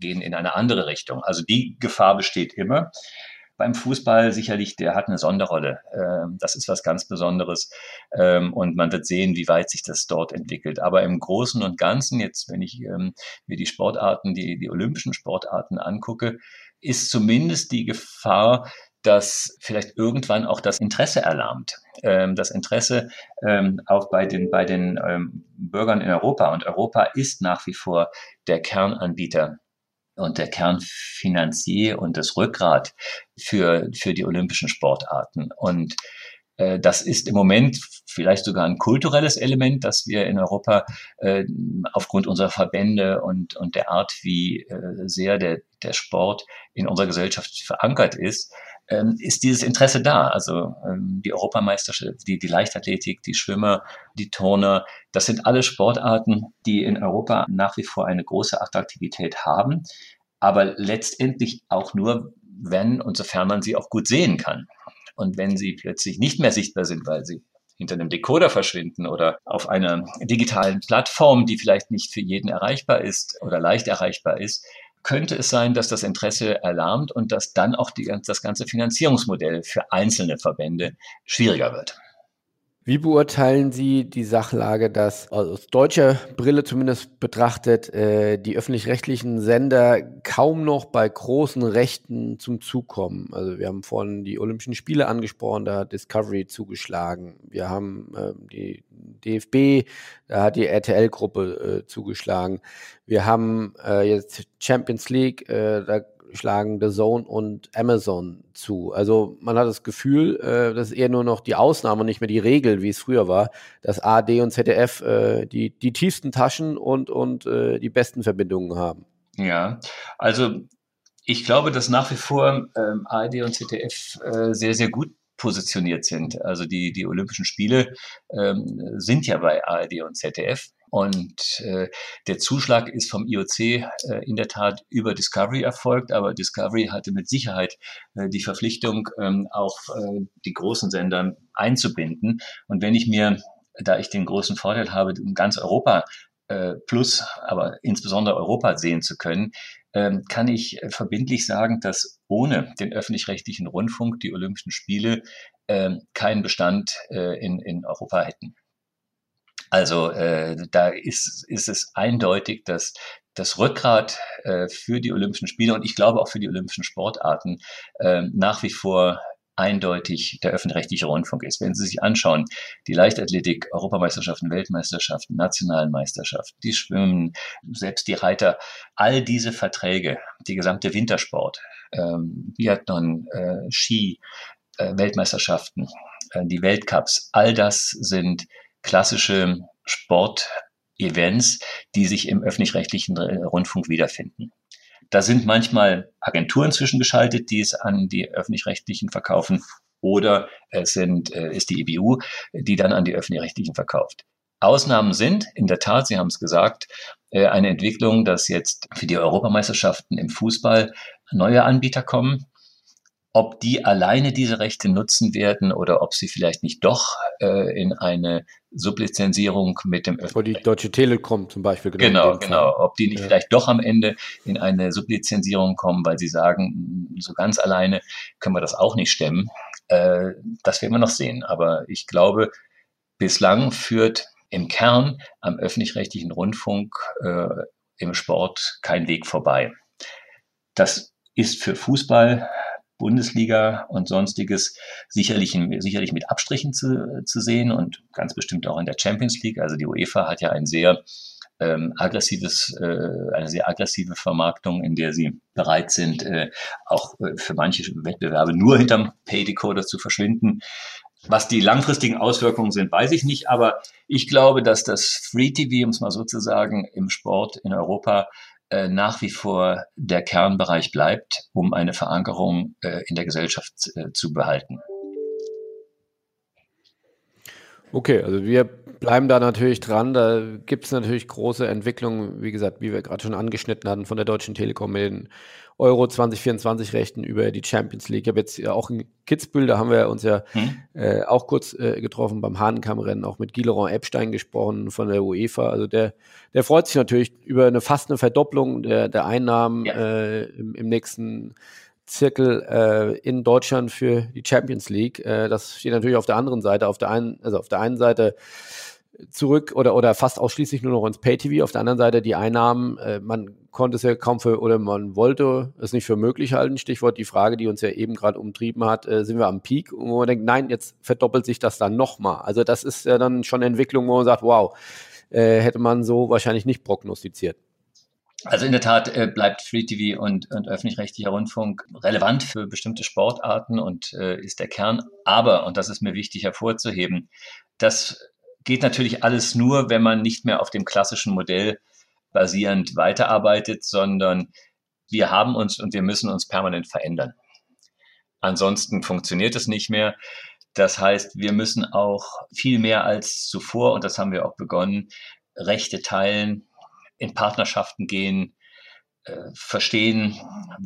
gehen in eine andere Richtung. Also die Gefahr besteht immer. Beim Fußball sicherlich, der hat eine Sonderrolle. Ähm, das ist was ganz Besonderes. Ähm, und man wird sehen, wie weit sich das dort entwickelt. Aber im Großen und Ganzen, jetzt, wenn ich ähm, mir die Sportarten, die, die olympischen Sportarten angucke, ist zumindest die Gefahr, dass vielleicht irgendwann auch das Interesse erlahmt. Ähm, das Interesse ähm, auch bei den, bei den ähm, Bürgern in Europa. Und Europa ist nach wie vor der Kernanbieter und der Kernfinanzier und das Rückgrat für, für die olympischen Sportarten. Und äh, das ist im Moment vielleicht sogar ein kulturelles Element, dass wir in Europa äh, aufgrund unserer Verbände und, und der Art, wie äh, sehr der, der Sport in unserer Gesellschaft verankert ist, ähm, ist dieses Interesse da. Also ähm, die Europameisterschaft, die, die Leichtathletik, die Schwimmer, die Turner, das sind alle Sportarten, die in Europa nach wie vor eine große Attraktivität haben, aber letztendlich auch nur, wenn und sofern man sie auch gut sehen kann. Und wenn sie plötzlich nicht mehr sichtbar sind, weil sie hinter einem Decoder verschwinden oder auf einer digitalen Plattform, die vielleicht nicht für jeden erreichbar ist oder leicht erreichbar ist, könnte es sein, dass das Interesse erlahmt und dass dann auch die, das ganze Finanzierungsmodell für einzelne Verbände schwieriger wird. Wie beurteilen Sie die Sachlage, dass aus deutscher Brille zumindest betrachtet äh, die öffentlich-rechtlichen Sender kaum noch bei großen Rechten zum Zug kommen? Also wir haben vorhin die Olympischen Spiele angesprochen, da hat Discovery zugeschlagen. Wir haben äh, die DFB, da hat die RTL-Gruppe äh, zugeschlagen. Wir haben äh, jetzt Champions League, äh, da schlagen The Zone und Amazon zu. Also man hat das Gefühl, äh, das ist eher nur noch die Ausnahme und nicht mehr die Regel, wie es früher war, dass ARD und ZDF äh, die, die tiefsten Taschen und, und äh, die besten Verbindungen haben. Ja, also ich glaube, dass nach wie vor ähm, ARD und ZDF äh, sehr, sehr gut positioniert sind. Also die, die Olympischen Spiele ähm, sind ja bei ARD und ZDF. Und äh, der Zuschlag ist vom IOC äh, in der Tat über Discovery erfolgt, aber Discovery hatte mit Sicherheit äh, die Verpflichtung, ähm, auch äh, die großen Sender einzubinden. Und wenn ich mir, da ich den großen Vorteil habe, ganz Europa äh, plus, aber insbesondere Europa sehen zu können, ähm, kann ich verbindlich sagen, dass ohne den öffentlich-rechtlichen Rundfunk die Olympischen Spiele äh, keinen Bestand äh, in, in Europa hätten. Also äh, da ist, ist es eindeutig, dass das Rückgrat äh, für die Olympischen Spiele und ich glaube auch für die olympischen Sportarten äh, nach wie vor eindeutig der öffentlich-rechtliche Rundfunk ist. Wenn Sie sich anschauen, die Leichtathletik, Europameisterschaften, Weltmeisterschaften, nationalen Meisterschaften, die Schwimmen, selbst die Reiter, all diese Verträge, die gesamte Wintersport, ähm, Biathlon, äh, Ski, äh, Weltmeisterschaften, äh, die Weltcups, all das sind klassische Sportevents, die sich im öffentlich-rechtlichen Rundfunk wiederfinden. Da sind manchmal Agenturen zwischengeschaltet, die es an die öffentlich-rechtlichen verkaufen, oder es sind, äh, ist die EBU, die dann an die öffentlich-rechtlichen verkauft. Ausnahmen sind, in der Tat, Sie haben es gesagt, äh, eine Entwicklung, dass jetzt für die Europameisterschaften im Fußball neue Anbieter kommen. Ob die alleine diese Rechte nutzen werden oder ob sie vielleicht nicht doch äh, in eine Sublizenzierung mit dem Öffentlichen. die Deutsche Telekom zum Beispiel. Genau, genau. genau. Ob die nicht ja. vielleicht doch am Ende in eine Sublizenzierung kommen, weil sie sagen, so ganz alleine können wir das auch nicht stemmen. Äh, das werden wir noch sehen. Aber ich glaube, bislang führt im Kern am öffentlich-rechtlichen Rundfunk äh, im Sport kein Weg vorbei. Das ist für Fußball Bundesliga und sonstiges sicherlich, sicherlich mit Abstrichen zu, zu sehen und ganz bestimmt auch in der Champions League. Also die UEFA hat ja ein sehr ähm, aggressives, äh, eine sehr aggressive Vermarktung, in der sie bereit sind, äh, auch äh, für manche Wettbewerbe nur hinterm Pay-Decoder zu verschwinden. Was die langfristigen Auswirkungen sind, weiß ich nicht, aber ich glaube, dass das Free TV, um es mal so zu sagen, im Sport in Europa äh, nach wie vor der Kernbereich bleibt, um eine Verankerung äh, in der Gesellschaft äh, zu behalten. Okay, also wir bleiben da natürlich dran. Da gibt es natürlich große Entwicklungen, wie gesagt, wie wir gerade schon angeschnitten hatten, von der Deutschen Telekom mit den Euro 2024 Rechten über die Champions League. Ich habe jetzt ja auch in Kitzbühel, da haben wir uns ja hm. äh, auch kurz äh, getroffen beim Hahnenkammrennen, auch mit Gileron Epstein gesprochen von der UEFA. Also der, der freut sich natürlich über eine fast eine Verdopplung der, der Einnahmen ja. äh, im, im nächsten Zirkel äh, in Deutschland für die Champions League. Äh, das steht natürlich auf der anderen Seite. Auf der einen, also auf der einen Seite zurück oder, oder fast ausschließlich nur noch ins Pay-TV. Auf der anderen Seite die Einnahmen, äh, man konnte es ja kaum für oder man wollte es nicht für möglich halten. Stichwort die Frage, die uns ja eben gerade umtrieben hat, äh, sind wir am Peak? Und man denkt, nein, jetzt verdoppelt sich das dann nochmal. Also das ist ja dann schon eine Entwicklung, wo man sagt, wow, äh, hätte man so wahrscheinlich nicht prognostiziert. Also in der Tat äh, bleibt Free TV und, und öffentlich-rechtlicher Rundfunk relevant für bestimmte Sportarten und äh, ist der Kern. Aber, und das ist mir wichtig hervorzuheben, das geht natürlich alles nur, wenn man nicht mehr auf dem klassischen Modell basierend weiterarbeitet, sondern wir haben uns und wir müssen uns permanent verändern. Ansonsten funktioniert es nicht mehr. Das heißt, wir müssen auch viel mehr als zuvor, und das haben wir auch begonnen, Rechte teilen, in Partnerschaften gehen, äh, verstehen,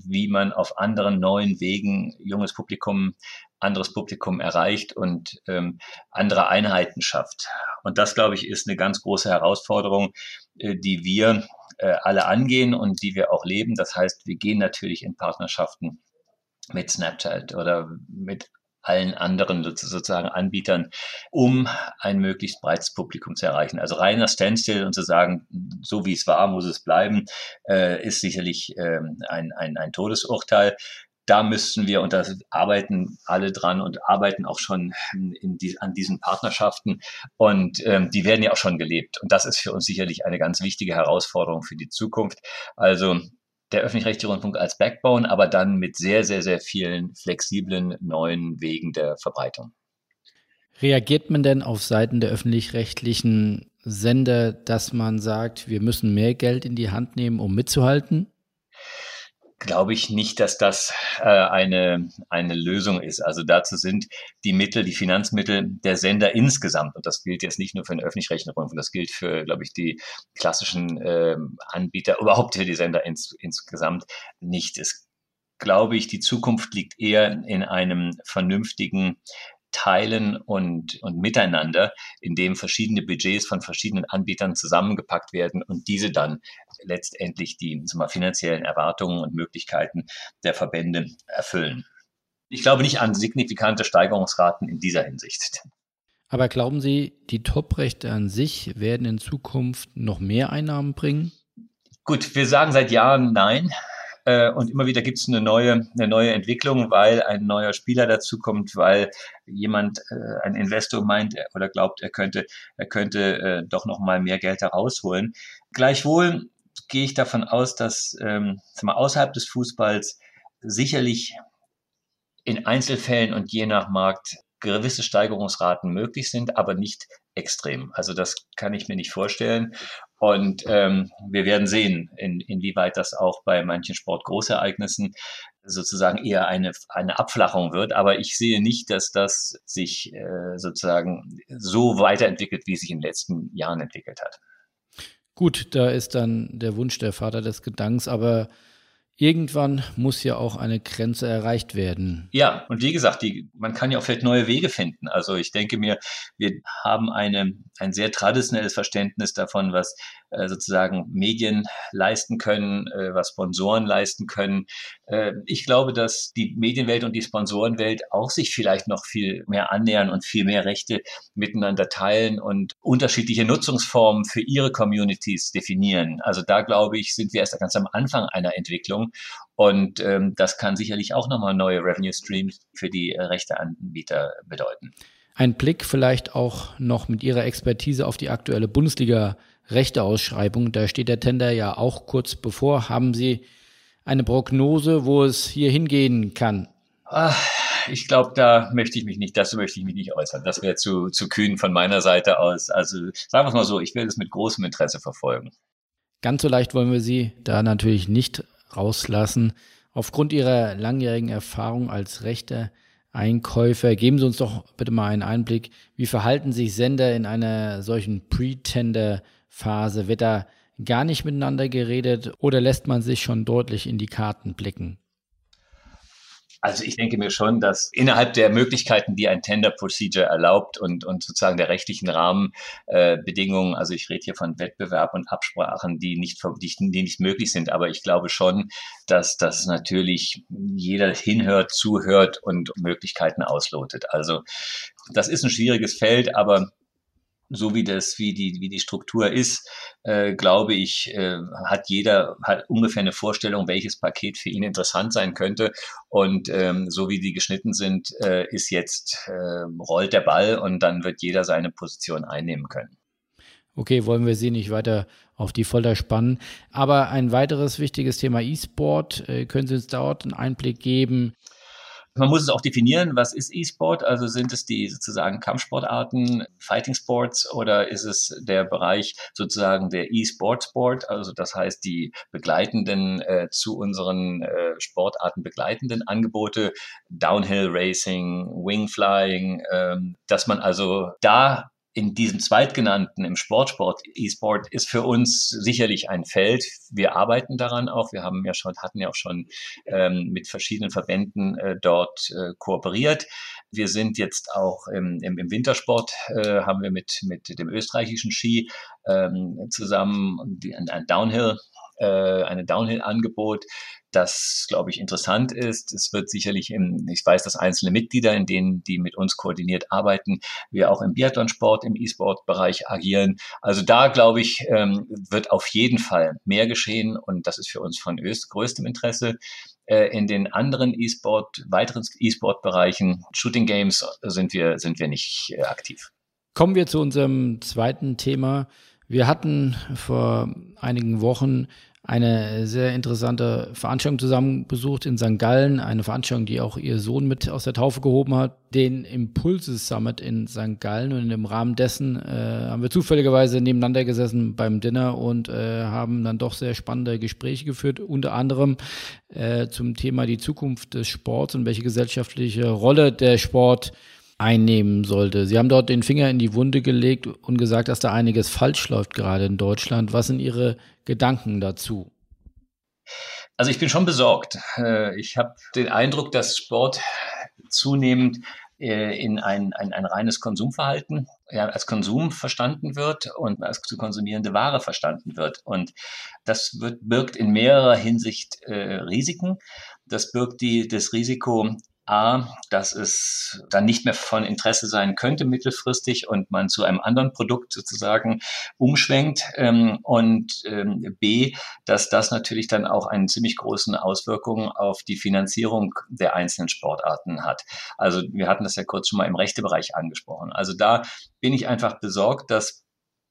wie man auf anderen neuen Wegen junges Publikum anderes Publikum erreicht und ähm, andere Einheiten schafft. Und das, glaube ich, ist eine ganz große Herausforderung, äh, die wir äh, alle angehen und die wir auch leben. Das heißt, wir gehen natürlich in Partnerschaften mit Snapchat oder mit allen anderen sozusagen Anbietern, um ein möglichst breites Publikum zu erreichen. Also reiner Standstill und zu sagen, so wie es war, muss es bleiben, äh, ist sicherlich ähm, ein, ein, ein Todesurteil da müssten wir, und da arbeiten alle dran und arbeiten auch schon die, an diesen Partnerschaften und ähm, die werden ja auch schon gelebt. Und das ist für uns sicherlich eine ganz wichtige Herausforderung für die Zukunft. Also der öffentlich-rechtliche Rundfunk als Backbone, aber dann mit sehr, sehr, sehr vielen flexiblen neuen Wegen der Verbreitung. Reagiert man denn auf Seiten der öffentlich-rechtlichen Sender, dass man sagt, wir müssen mehr Geld in die Hand nehmen, um mitzuhalten? Glaube ich nicht, dass das äh, eine, eine Lösung ist. Also dazu sind die Mittel, die Finanzmittel der Sender insgesamt, und das gilt jetzt nicht nur für den öffentlich-rechtlichen Rundfunk, das gilt für, glaube ich, die klassischen äh, Anbieter, überhaupt für die Sender ins, insgesamt nicht. Es glaube ich, die Zukunft liegt eher in einem vernünftigen Teilen und, und Miteinander, in dem verschiedene Budgets von verschiedenen Anbietern zusammengepackt werden und diese dann letztendlich die mal, finanziellen Erwartungen und Möglichkeiten der Verbände erfüllen. Ich glaube nicht an signifikante Steigerungsraten in dieser Hinsicht. Aber glauben Sie, die Top-Rechte an sich werden in Zukunft noch mehr Einnahmen bringen? Gut, wir sagen seit Jahren nein. Äh, und immer wieder gibt es eine neue, eine neue Entwicklung, weil ein neuer Spieler dazukommt, weil jemand, äh, ein Investor meint oder glaubt, er könnte, er könnte äh, doch noch mal mehr Geld herausholen. Gleichwohl gehe ich davon aus, dass ähm, mal, außerhalb des Fußballs sicherlich in Einzelfällen und je nach Markt gewisse Steigerungsraten möglich sind, aber nicht extrem. Also das kann ich mir nicht vorstellen. Und ähm, wir werden sehen, in, inwieweit das auch bei manchen Sportgroßereignissen sozusagen eher eine, eine Abflachung wird. Aber ich sehe nicht, dass das sich äh, sozusagen so weiterentwickelt, wie es sich in den letzten Jahren entwickelt hat. Gut, da ist dann der Wunsch der Vater des Gedankens, aber irgendwann muss ja auch eine Grenze erreicht werden. Ja, und wie gesagt, die, man kann ja auch vielleicht neue Wege finden. Also ich denke mir, wir haben eine, ein sehr traditionelles Verständnis davon, was sozusagen Medien leisten können, äh, was Sponsoren leisten können. Äh, ich glaube, dass die Medienwelt und die Sponsorenwelt auch sich vielleicht noch viel mehr annähern und viel mehr Rechte miteinander teilen und unterschiedliche Nutzungsformen für ihre Communities definieren. Also da glaube ich, sind wir erst ganz am Anfang einer Entwicklung und ähm, das kann sicherlich auch nochmal neue Revenue Streams für die äh, Rechteanbieter bedeuten. Ein Blick vielleicht auch noch mit Ihrer Expertise auf die aktuelle Bundesliga Rechteausschreibung. Da steht der Tender ja auch kurz bevor. Haben Sie eine Prognose, wo es hier hingehen kann? Ach, ich glaube, da möchte ich mich nicht, dazu möchte ich mich nicht äußern. Das wäre zu, zu kühn von meiner Seite aus. Also sagen wir es mal so, ich werde es mit großem Interesse verfolgen. Ganz so leicht wollen wir Sie da natürlich nicht rauslassen. Aufgrund Ihrer langjährigen Erfahrung als Rechter Einkäufer, geben Sie uns doch bitte mal einen Einblick, wie verhalten sich Sender in einer solchen Pretender Phase? Wird da gar nicht miteinander geredet oder lässt man sich schon deutlich in die Karten blicken? Also ich denke mir schon, dass innerhalb der Möglichkeiten, die ein Tender Procedure erlaubt und, und sozusagen der rechtlichen Rahmenbedingungen, äh, also ich rede hier von Wettbewerb und Absprachen, die nicht, die, die nicht möglich sind, aber ich glaube schon, dass das natürlich jeder hinhört, zuhört und Möglichkeiten auslotet. Also das ist ein schwieriges Feld, aber so wie das, wie die, wie die Struktur ist, äh, glaube ich, äh, hat jeder hat ungefähr eine Vorstellung, welches Paket für ihn interessant sein könnte. Und ähm, so wie die geschnitten sind, äh, ist jetzt äh, rollt der Ball und dann wird jeder seine Position einnehmen können. Okay, wollen wir Sie nicht weiter auf die Folter spannen. Aber ein weiteres wichtiges Thema E-Sport, äh, können Sie uns dort einen Einblick geben? Man muss es auch definieren, was ist E-Sport? Also sind es die sozusagen Kampfsportarten, Fighting Sports oder ist es der Bereich sozusagen der E-Sport Sport? Also das heißt die begleitenden äh, zu unseren äh, Sportarten begleitenden Angebote, Downhill Racing, Wing Flying, ähm, dass man also da in diesem zweitgenannten, im Sportsport, E-Sport, ist für uns sicherlich ein Feld. Wir arbeiten daran auch. Wir haben ja schon, hatten ja auch schon ähm, mit verschiedenen Verbänden äh, dort äh, kooperiert. Wir sind jetzt auch im, im, im Wintersport, äh, haben wir mit, mit dem österreichischen Ski ähm, zusammen die, ein, ein Downhill äh, eine Downhill-Angebot, das, glaube ich, interessant ist. Es wird sicherlich im, ich weiß, dass einzelne Mitglieder, in denen die mit uns koordiniert arbeiten, wir auch im Biathlonsport, im E-Sport-Bereich agieren. Also da, glaube ich, ähm, wird auf jeden Fall mehr geschehen und das ist für uns von größtem Interesse. Äh, in den anderen E-Sport, weiteren E-Sport-Bereichen, Shooting Games, sind wir, sind wir nicht äh, aktiv. Kommen wir zu unserem zweiten Thema. Wir hatten vor einigen Wochen eine sehr interessante Veranstaltung zusammen besucht in St. Gallen, eine Veranstaltung, die auch ihr Sohn mit aus der Taufe gehoben hat, den Impulses Summit in St. Gallen und im Rahmen dessen äh, haben wir zufälligerweise nebeneinander gesessen beim Dinner und äh, haben dann doch sehr spannende Gespräche geführt, unter anderem äh, zum Thema die Zukunft des Sports und welche gesellschaftliche Rolle der Sport einnehmen sollte. Sie haben dort den Finger in die Wunde gelegt und gesagt, dass da einiges falsch läuft gerade in Deutschland. Was sind Ihre Gedanken dazu? Also ich bin schon besorgt. Äh, ich habe den Eindruck, dass Sport zunehmend äh, in ein, ein, ein reines Konsumverhalten ja, als Konsum verstanden wird und als zu konsumierende Ware verstanden wird. Und das wird, birgt in mehrerer Hinsicht äh, Risiken. Das birgt die, das Risiko, A, dass es dann nicht mehr von Interesse sein könnte mittelfristig und man zu einem anderen Produkt sozusagen umschwenkt ähm, und ähm, B, dass das natürlich dann auch einen ziemlich großen Auswirkungen auf die Finanzierung der einzelnen Sportarten hat. Also wir hatten das ja kurz schon mal im Rechtebereich angesprochen. Also da bin ich einfach besorgt, dass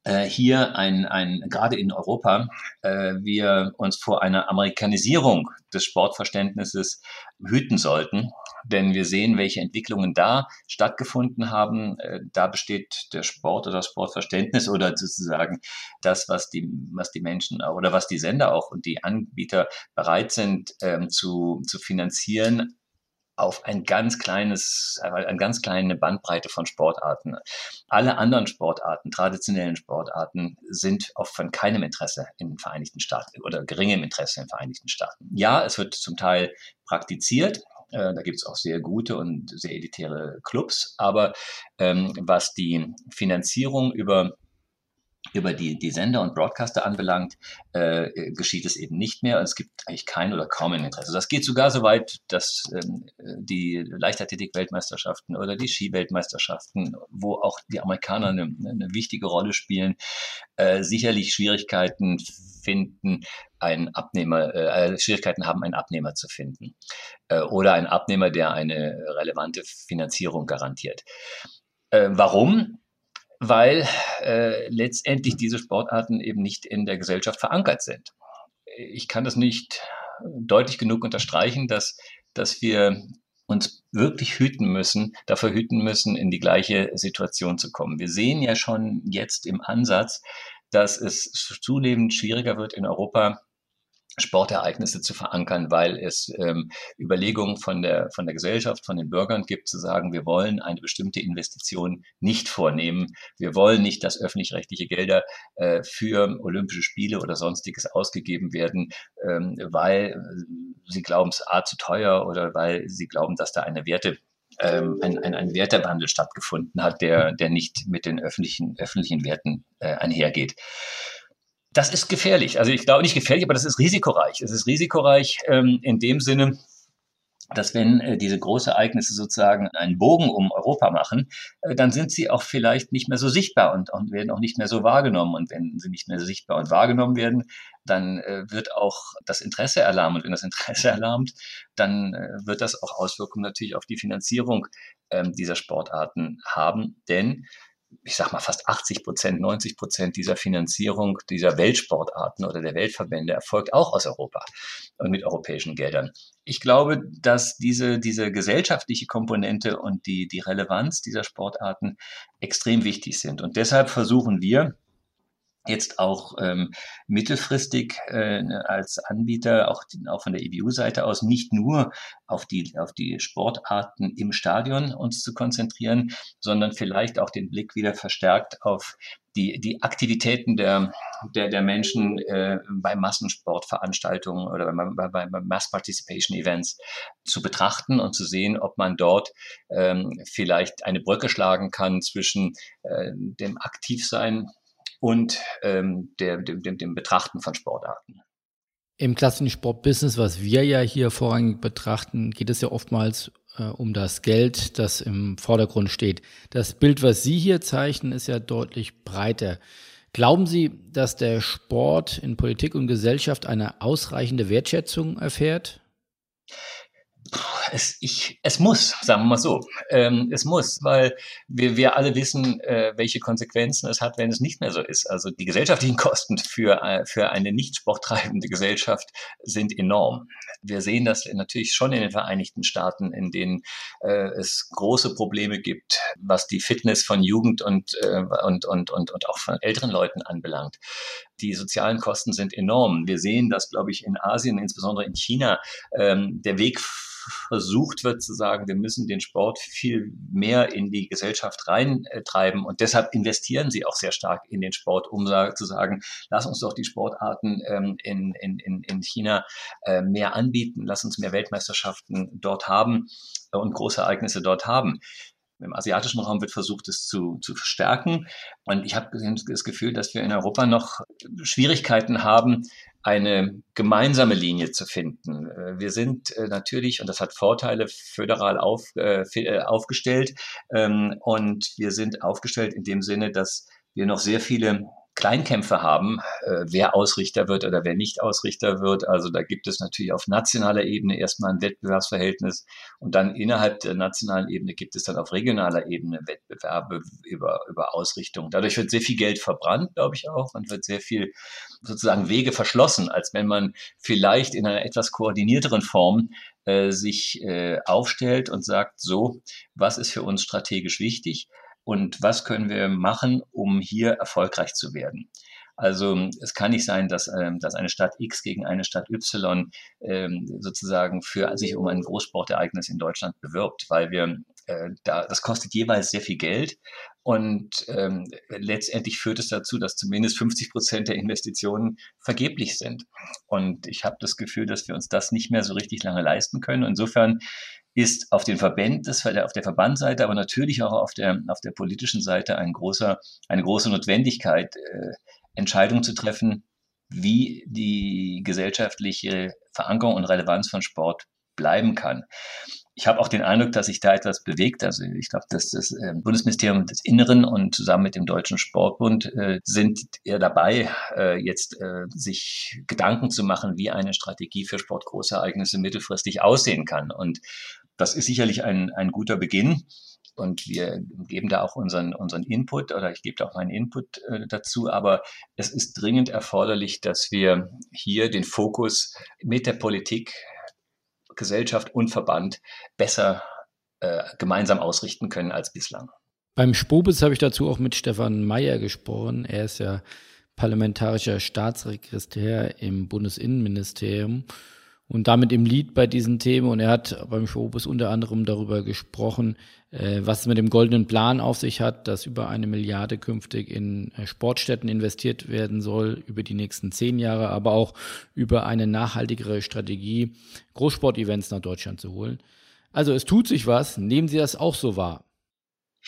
äh, hier ein, ein gerade in Europa, äh, wir uns vor einer Amerikanisierung des Sportverständnisses hüten sollten. Denn wir sehen, welche Entwicklungen da stattgefunden haben. Äh, da besteht der Sport oder das Sportverständnis oder sozusagen das, was die, was die Menschen oder was die Sender auch und die Anbieter bereit sind ähm, zu, zu finanzieren, auf ein ganz kleines, eine ganz kleine Bandbreite von Sportarten. Alle anderen Sportarten, traditionellen Sportarten, sind oft von keinem Interesse in den Vereinigten Staaten oder geringem Interesse in den Vereinigten Staaten. Ja, es wird zum Teil praktiziert. Äh, da gibt es auch sehr gute und sehr elitäre Clubs. Aber ähm, was die Finanzierung über über die, die Sender und Broadcaster anbelangt, äh, geschieht es eben nicht mehr. Es gibt eigentlich kein oder kaum ein Interesse. Das geht sogar so weit, dass ähm, die Leichtathletik-Weltmeisterschaften oder die Ski-Weltmeisterschaften, wo auch die Amerikaner eine, eine wichtige Rolle spielen, äh, sicherlich Schwierigkeiten finden, einen Abnehmer, äh, Schwierigkeiten haben, einen Abnehmer zu finden. Äh, oder einen Abnehmer, der eine relevante Finanzierung garantiert. Äh, warum? Weil äh, letztendlich diese Sportarten eben nicht in der Gesellschaft verankert sind. Ich kann das nicht deutlich genug unterstreichen, dass, dass wir uns wirklich hüten müssen, dafür hüten müssen, in die gleiche Situation zu kommen. Wir sehen ja schon jetzt im Ansatz, dass es zunehmend schwieriger wird, in Europa Sportereignisse zu verankern, weil es ähm, Überlegungen von der, von der Gesellschaft, von den Bürgern gibt, zu sagen, wir wollen eine bestimmte Investition nicht vornehmen. Wir wollen nicht, dass öffentlich-rechtliche Gelder äh, für Olympische Spiele oder sonstiges ausgegeben werden, ähm, weil sie glauben, es A zu teuer oder weil sie glauben, dass da eine Werte ähm, ein, ein, ein Wertewandel stattgefunden hat, der, der nicht mit den öffentlichen, öffentlichen Werten äh, einhergeht das ist gefährlich. Also ich glaube nicht gefährlich, aber das ist risikoreich. Es ist risikoreich ähm, in dem Sinne, dass wenn äh, diese Großereignisse sozusagen einen Bogen um Europa machen, äh, dann sind sie auch vielleicht nicht mehr so sichtbar und, und werden auch nicht mehr so wahrgenommen. Und wenn sie nicht mehr so sichtbar und wahrgenommen werden, dann äh, wird auch das Interesse erlahmt. Und wenn das Interesse erlahmt, dann äh, wird das auch Auswirkungen natürlich auf die Finanzierung ähm, dieser Sportarten haben. Denn ich sag mal, fast 80 Prozent, 90 Prozent dieser Finanzierung dieser Weltsportarten oder der Weltverbände erfolgt auch aus Europa und mit europäischen Geldern. Ich glaube, dass diese, diese gesellschaftliche Komponente und die, die Relevanz dieser Sportarten extrem wichtig sind. Und deshalb versuchen wir, jetzt auch ähm, mittelfristig äh, als Anbieter, auch, auch von der EBU-Seite aus, nicht nur auf die, auf die Sportarten im Stadion uns zu konzentrieren, sondern vielleicht auch den Blick wieder verstärkt auf die, die Aktivitäten der, der, der Menschen äh, bei Massensportveranstaltungen oder bei, bei, bei Mass Participation Events zu betrachten und zu sehen, ob man dort ähm, vielleicht eine Brücke schlagen kann zwischen äh, dem Aktivsein und ähm, der, dem, dem, dem Betrachten von Sportarten. Im klassischen Sportbusiness, was wir ja hier vorrangig betrachten, geht es ja oftmals äh, um das Geld, das im Vordergrund steht. Das Bild, was Sie hier zeichnen, ist ja deutlich breiter. Glauben Sie, dass der Sport in Politik und Gesellschaft eine ausreichende Wertschätzung erfährt? Es, ich, es muss, sagen wir mal so. Ähm, es muss, weil wir, wir alle wissen, äh, welche Konsequenzen es hat, wenn es nicht mehr so ist. Also die gesellschaftlichen Kosten für, äh, für eine nicht sporttreibende Gesellschaft sind enorm. Wir sehen das natürlich schon in den Vereinigten Staaten, in denen äh, es große Probleme gibt, was die Fitness von Jugend und, äh, und, und, und, und auch von älteren Leuten anbelangt. Die sozialen Kosten sind enorm. Wir sehen das, glaube ich, in Asien, insbesondere in China, ähm, der Weg versucht wird zu sagen, wir müssen den Sport viel mehr in die Gesellschaft reintreiben und deshalb investieren sie auch sehr stark in den Sport, um zu sagen, lass uns doch die Sportarten ähm, in, in, in China äh, mehr anbieten, lass uns mehr Weltmeisterschaften dort haben und große Ereignisse dort haben. Im asiatischen Raum wird versucht, es zu, zu verstärken. Und ich habe das Gefühl, dass wir in Europa noch Schwierigkeiten haben, eine gemeinsame Linie zu finden. Äh, wir sind äh, natürlich, und das hat Vorteile, föderal auf, äh, aufgestellt. Ähm, und wir sind aufgestellt in dem Sinne, dass wir noch sehr viele Kleinkämpfe haben, äh, wer Ausrichter wird oder wer nicht Ausrichter wird. Also da gibt es natürlich auf nationaler Ebene erstmal ein Wettbewerbsverhältnis und dann innerhalb der nationalen Ebene gibt es dann auf regionaler Ebene Wettbewerbe über, über Ausrichtung. Dadurch wird sehr viel Geld verbrannt, glaube ich auch, und wird sehr viel sozusagen Wege verschlossen, als wenn man vielleicht in einer etwas koordinierteren Form äh, sich äh, aufstellt und sagt, so, was ist für uns strategisch wichtig? Und was können wir machen, um hier erfolgreich zu werden. Also es kann nicht sein, dass, ähm, dass eine Stadt X gegen eine Stadt Y ähm, sozusagen für sich um ein Großsportereignis in Deutschland bewirbt, weil wir äh, da, das kostet jeweils sehr viel Geld und ähm, letztendlich führt es dazu, dass zumindest 50 Prozent der Investitionen vergeblich sind. Und ich habe das Gefühl, dass wir uns das nicht mehr so richtig lange leisten können. Insofern ist auf den Verbänden, auf der Verbandseite, aber natürlich auch auf der, auf der politischen Seite ein großer, eine große Notwendigkeit, äh, Entscheidungen zu treffen, wie die gesellschaftliche Verankerung und Relevanz von Sport bleiben kann. Ich habe auch den Eindruck, dass sich da etwas bewegt. Also ich glaube, dass das äh, Bundesministerium des Inneren und zusammen mit dem Deutschen Sportbund äh, sind eher dabei, äh, jetzt äh, sich Gedanken zu machen, wie eine Strategie für Sportgroßereignisse mittelfristig aussehen kann. Und das ist sicherlich ein, ein guter Beginn. Und wir geben da auch unseren, unseren Input oder ich gebe da auch meinen Input äh, dazu. Aber es ist dringend erforderlich, dass wir hier den Fokus mit der Politik, Gesellschaft und Verband besser äh, gemeinsam ausrichten können als bislang. Beim Spobis habe ich dazu auch mit Stefan Mayer gesprochen. Er ist ja parlamentarischer Staatssekretär im Bundesinnenministerium und damit im Lied bei diesen Themen. Und er hat beim Showbus unter anderem darüber gesprochen, äh, was es mit dem goldenen Plan auf sich hat, dass über eine Milliarde künftig in äh, Sportstätten investiert werden soll über die nächsten zehn Jahre, aber auch über eine nachhaltigere Strategie, Großsportevents nach Deutschland zu holen. Also es tut sich was. Nehmen Sie das auch so wahr?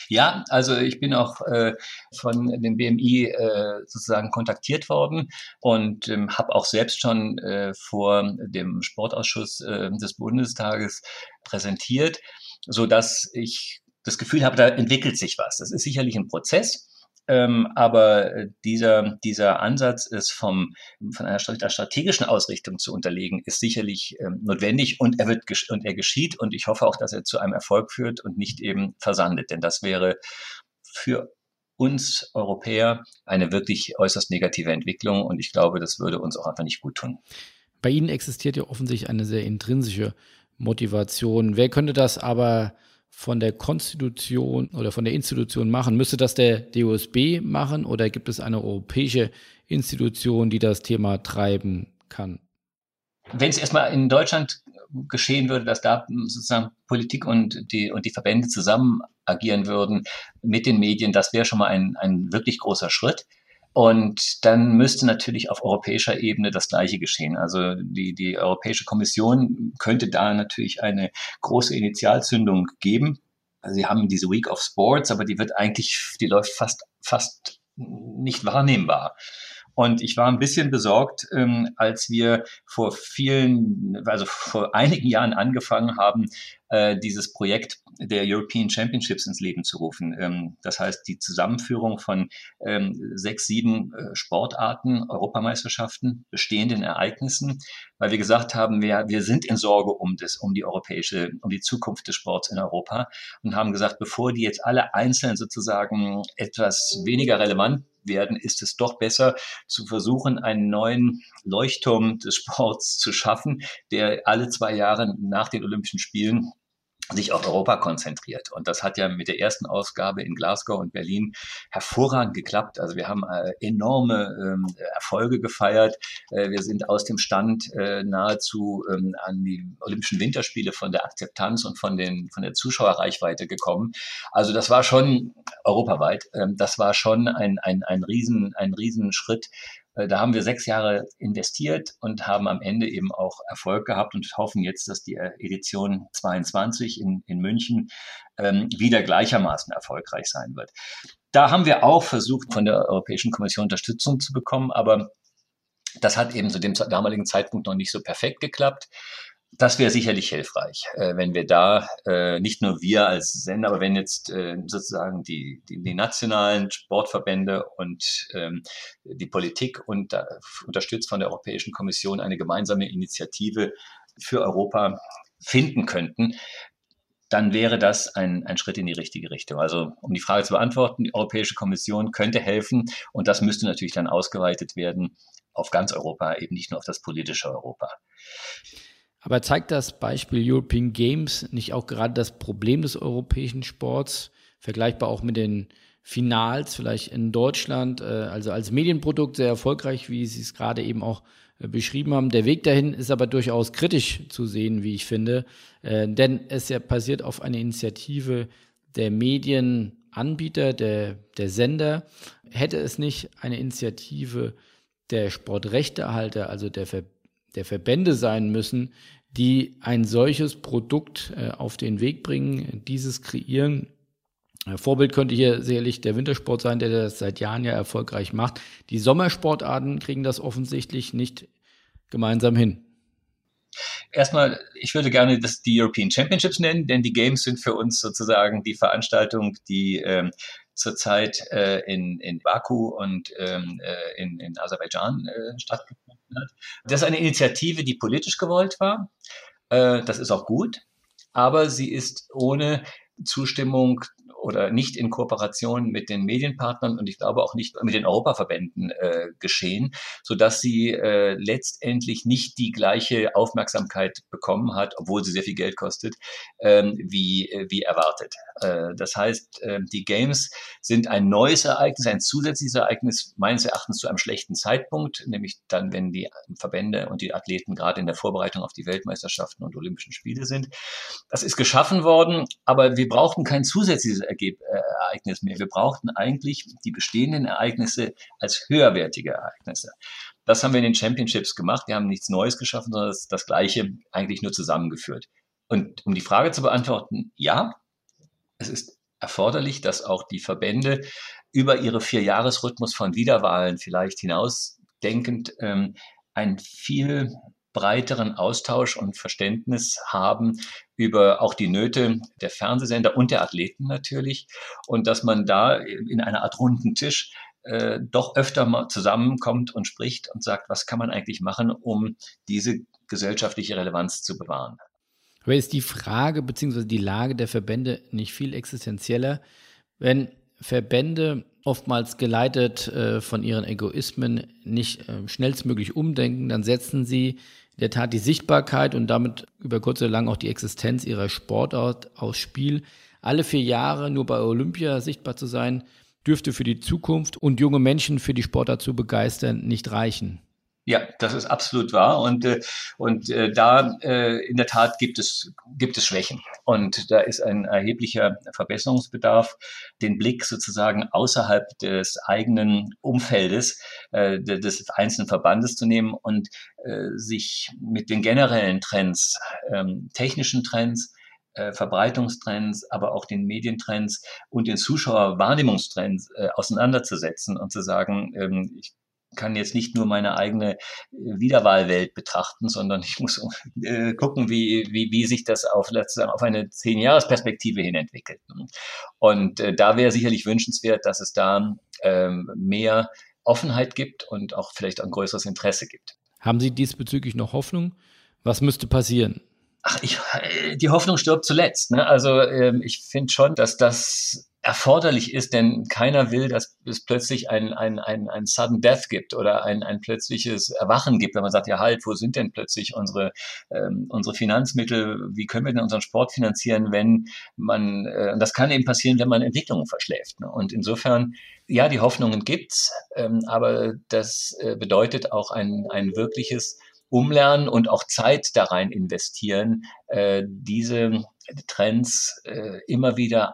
Ja, also ich bin auch äh, von dem BMI äh, sozusagen kontaktiert worden und ähm, habe auch selbst schon äh, vor dem Sportausschuss äh, des Bundestages präsentiert, so dass ich das Gefühl habe, da entwickelt sich was. Das ist sicherlich ein Prozess. Ähm, aber äh, dieser, dieser Ansatz ist vom, von einer strategischen Ausrichtung zu unterlegen, ist sicherlich ähm, notwendig und er wird und er geschieht und ich hoffe auch, dass er zu einem Erfolg führt und nicht eben versandet, denn das wäre für uns Europäer eine wirklich äußerst negative Entwicklung und ich glaube, das würde uns auch einfach nicht gut tun. Bei Ihnen existiert ja offensichtlich eine sehr intrinsische Motivation. Wer könnte das aber von der Konstitution oder von der Institution machen? Müsste das der DOSB machen oder gibt es eine europäische Institution, die das Thema treiben kann? Wenn es erstmal in Deutschland geschehen würde, dass da sozusagen Politik und die, und die Verbände zusammen agieren würden mit den Medien, das wäre schon mal ein, ein wirklich großer Schritt. Und dann müsste natürlich auf europäischer Ebene das Gleiche geschehen. Also die, die Europäische Kommission könnte da natürlich eine große Initialzündung geben. Also sie haben diese Week of Sports, aber die wird eigentlich, die läuft fast, fast nicht wahrnehmbar. Und ich war ein bisschen besorgt, ähm, als wir vor vielen, also vor einigen Jahren angefangen haben, äh, dieses Projekt der European Championships ins Leben zu rufen. Ähm, das heißt, die Zusammenführung von ähm, sechs, sieben äh, Sportarten, Europameisterschaften, bestehenden Ereignissen, weil wir gesagt haben, wir, wir sind in Sorge um das, um die europäische, um die Zukunft des Sports in Europa und haben gesagt, bevor die jetzt alle einzeln sozusagen etwas weniger relevant werden, ist es doch besser zu versuchen, einen neuen Leuchtturm des Sports zu schaffen, der alle zwei Jahre nach den Olympischen Spielen sich auf Europa konzentriert. Und das hat ja mit der ersten Ausgabe in Glasgow und Berlin hervorragend geklappt. Also wir haben äh, enorme ähm, Erfolge gefeiert. Äh, wir sind aus dem Stand äh, nahezu ähm, an die Olympischen Winterspiele von der Akzeptanz und von, den, von der Zuschauerreichweite gekommen. Also das war schon europaweit. Ähm, das war schon ein, ein, ein, Riesen, ein Riesenschritt äh, da haben wir sechs Jahre investiert und haben am Ende eben auch Erfolg gehabt und hoffen jetzt, dass die äh, Edition 22 in, in München ähm, wieder gleichermaßen erfolgreich sein wird. Da haben wir auch versucht, von der Europäischen Kommission Unterstützung zu bekommen, aber das hat eben zu dem damaligen Zeitpunkt noch nicht so perfekt geklappt das wäre sicherlich hilfreich, äh, wenn wir da äh, nicht nur wir als Sender, aber wenn jetzt äh, sozusagen die, die, die nationalen Sportverbände und ähm, die Politik und unterstützt von der Europäischen Kommission eine gemeinsame Initiative für Europa finden könnten, dann wäre das ein, ein Schritt in die richtige Richtung. Also um die Frage zu beantworten, die Europäische Kommission könnte helfen und das müsste natürlich dann ausgeweitet werden auf ganz Europa, eben nicht nur auf das politische Europa. Aber zeigt das Beispiel European Games nicht auch gerade das Problem des europäischen Sports, vergleichbar auch mit den Finals, vielleicht in Deutschland, äh, also als Medienprodukt sehr erfolgreich, wie Sie es gerade eben auch äh, beschrieben haben. Der Weg dahin ist aber durchaus kritisch zu sehen, wie ich finde, äh, denn es ja basiert auf einer Initiative der Medienanbieter, der, der Sender. Hätte es nicht eine Initiative der Sportrechtehalter, also der, Ver, der Verbände sein müssen, die ein solches Produkt äh, auf den Weg bringen, dieses kreieren. Äh, Vorbild könnte hier sicherlich der Wintersport sein, der das seit Jahren ja erfolgreich macht. Die Sommersportarten kriegen das offensichtlich nicht gemeinsam hin. Erstmal, ich würde gerne das die European Championships nennen, denn die Games sind für uns sozusagen die Veranstaltung, die ähm, zurzeit äh, in, in Baku und ähm, äh, in, in Aserbaidschan äh, stattgefunden hat. Das ist eine Initiative, die politisch gewollt war. Äh, das ist auch gut, aber sie ist ohne Zustimmung oder nicht in Kooperation mit den Medienpartnern und ich glaube auch nicht mit den Europaverbänden äh, geschehen, so dass sie äh, letztendlich nicht die gleiche Aufmerksamkeit bekommen hat, obwohl sie sehr viel Geld kostet, ähm, wie, äh, wie erwartet. Äh, das heißt, äh, die Games sind ein neues Ereignis, ein zusätzliches Ereignis meines Erachtens zu einem schlechten Zeitpunkt, nämlich dann, wenn die Verbände und die Athleten gerade in der Vorbereitung auf die Weltmeisterschaften und Olympischen Spiele sind. Das ist geschaffen worden, aber wir brauchten kein zusätzliches Ereignis mehr. Wir brauchten eigentlich die bestehenden Ereignisse als höherwertige Ereignisse. Das haben wir in den Championships gemacht. Wir haben nichts Neues geschaffen, sondern das, das Gleiche eigentlich nur zusammengeführt. Und um die Frage zu beantworten, ja, es ist erforderlich, dass auch die Verbände über ihre Vierjahresrhythmus von Wiederwahlen vielleicht hinausdenkend ähm, ein viel breiteren Austausch und Verständnis haben über auch die Nöte der Fernsehsender und der Athleten natürlich und dass man da in einer Art runden Tisch äh, doch öfter mal zusammenkommt und spricht und sagt, was kann man eigentlich machen, um diese gesellschaftliche Relevanz zu bewahren. Aber ist die Frage bzw. die Lage der Verbände nicht viel existenzieller, wenn Verbände oftmals geleitet äh, von ihren Egoismen nicht äh, schnellstmöglich umdenken, dann setzen sie in der Tat die Sichtbarkeit und damit über kurz oder lang auch die Existenz ihrer Sportart aufs Spiel. Alle vier Jahre nur bei Olympia sichtbar zu sein, dürfte für die Zukunft und junge Menschen für die Sportart zu begeistern nicht reichen. Ja, das ist absolut wahr. Und äh, und äh, da äh, in der Tat gibt es gibt es Schwächen. Und da ist ein erheblicher Verbesserungsbedarf, den Blick sozusagen außerhalb des eigenen Umfeldes äh, des einzelnen Verbandes zu nehmen und äh, sich mit den generellen Trends, ähm, technischen Trends äh, Verbreitungstrends, aber auch den Medientrends und den Zuschauerwahrnehmungstrends äh, auseinanderzusetzen und zu sagen, ähm, ich kann jetzt nicht nur meine eigene äh, Wiederwahlwelt betrachten, sondern ich muss äh, gucken, wie, wie, wie sich das auf, auf eine Zehn-Jahres-Perspektive hin entwickelt. Und äh, da wäre sicherlich wünschenswert, dass es da ähm, mehr Offenheit gibt und auch vielleicht ein größeres Interesse gibt. Haben Sie diesbezüglich noch Hoffnung? Was müsste passieren? Ach, ich, äh, die Hoffnung stirbt zuletzt. Ne? Also ähm, ich finde schon, dass das erforderlich ist, denn keiner will, dass es plötzlich ein, ein, ein, ein sudden death gibt oder ein, ein plötzliches Erwachen gibt, wenn man sagt, ja halt, wo sind denn plötzlich unsere, ähm, unsere Finanzmittel, wie können wir denn unseren Sport finanzieren, wenn man, äh, das kann eben passieren, wenn man Entwicklungen verschläft. Ne? Und insofern, ja, die Hoffnungen gibt's, ähm, aber das äh, bedeutet auch ein, ein wirkliches umlernen und auch Zeit da rein investieren, äh, diese Trends äh, immer wieder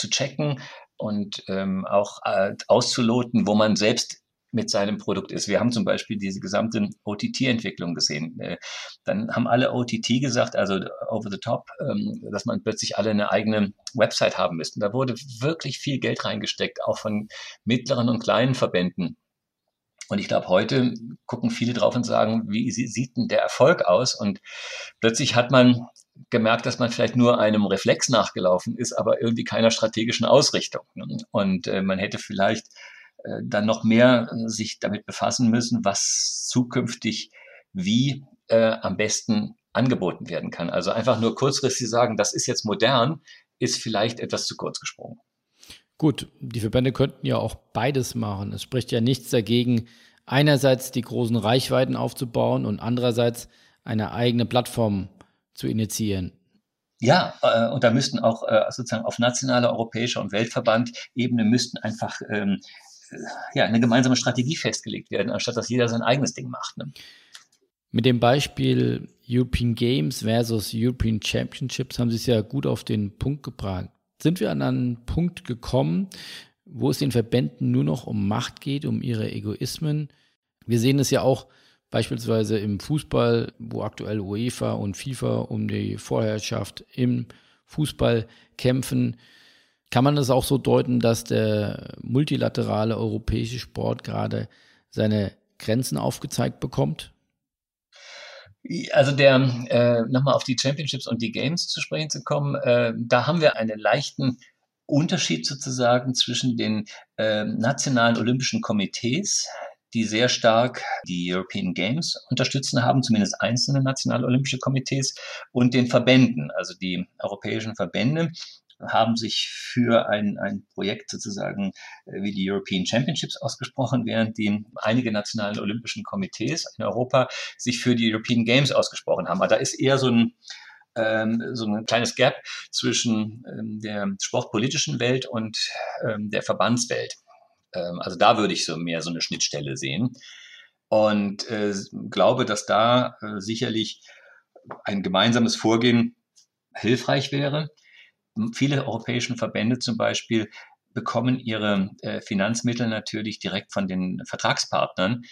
zu checken und ähm, auch äh, auszuloten, wo man selbst mit seinem Produkt ist. Wir haben zum Beispiel diese gesamte OTT-Entwicklung gesehen. Äh, dann haben alle OTT gesagt, also over the top, ähm, dass man plötzlich alle eine eigene Website haben müsste. Da wurde wirklich viel Geld reingesteckt, auch von mittleren und kleinen Verbänden. Und ich glaube, heute gucken viele drauf und sagen, wie sieht denn der Erfolg aus? Und plötzlich hat man gemerkt, dass man vielleicht nur einem Reflex nachgelaufen ist, aber irgendwie keiner strategischen Ausrichtung. Und äh, man hätte vielleicht äh, dann noch mehr äh, sich damit befassen müssen, was zukünftig wie äh, am besten angeboten werden kann. Also einfach nur kurzfristig sagen, das ist jetzt modern, ist vielleicht etwas zu kurz gesprungen. Gut, die Verbände könnten ja auch beides machen. Es spricht ja nichts dagegen, einerseits die großen Reichweiten aufzubauen und andererseits eine eigene Plattform zu initiieren. Ja, äh, und da müssten auch äh, sozusagen auf nationaler, europäischer und Weltverband-Ebene müssten einfach ähm, äh, ja, eine gemeinsame Strategie festgelegt werden, anstatt dass jeder sein eigenes Ding macht. Ne? Mit dem Beispiel European Games versus European Championships haben Sie es ja gut auf den Punkt gebracht. Sind wir an einen Punkt gekommen, wo es den Verbänden nur noch um Macht geht, um ihre Egoismen? Wir sehen es ja auch Beispielsweise im Fußball, wo aktuell UEFA und FIFA um die Vorherrschaft im Fußball kämpfen, kann man es auch so deuten, dass der multilaterale europäische Sport gerade seine Grenzen aufgezeigt bekommt? Also der, äh, nochmal auf die Championships und die Games zu sprechen zu kommen, äh, da haben wir einen leichten Unterschied sozusagen zwischen den äh, nationalen olympischen Komitees, die sehr stark die European Games unterstützen haben, zumindest einzelne nationale olympische Komitees und den Verbänden, also die europäischen Verbände haben sich für ein, ein Projekt sozusagen äh, wie die European Championships ausgesprochen, während die einige nationalen olympischen Komitees in Europa sich für die European Games ausgesprochen haben. Aber da ist eher so ein ähm, so ein kleines Gap zwischen ähm, der sportpolitischen Welt und ähm, der Verbandswelt. Also da würde ich so mehr so eine Schnittstelle sehen. Und äh, glaube, dass da äh, sicherlich ein gemeinsames Vorgehen hilfreich wäre. Viele europäischen Verbände zum Beispiel bekommen ihre äh, Finanzmittel natürlich direkt von den Vertragspartnern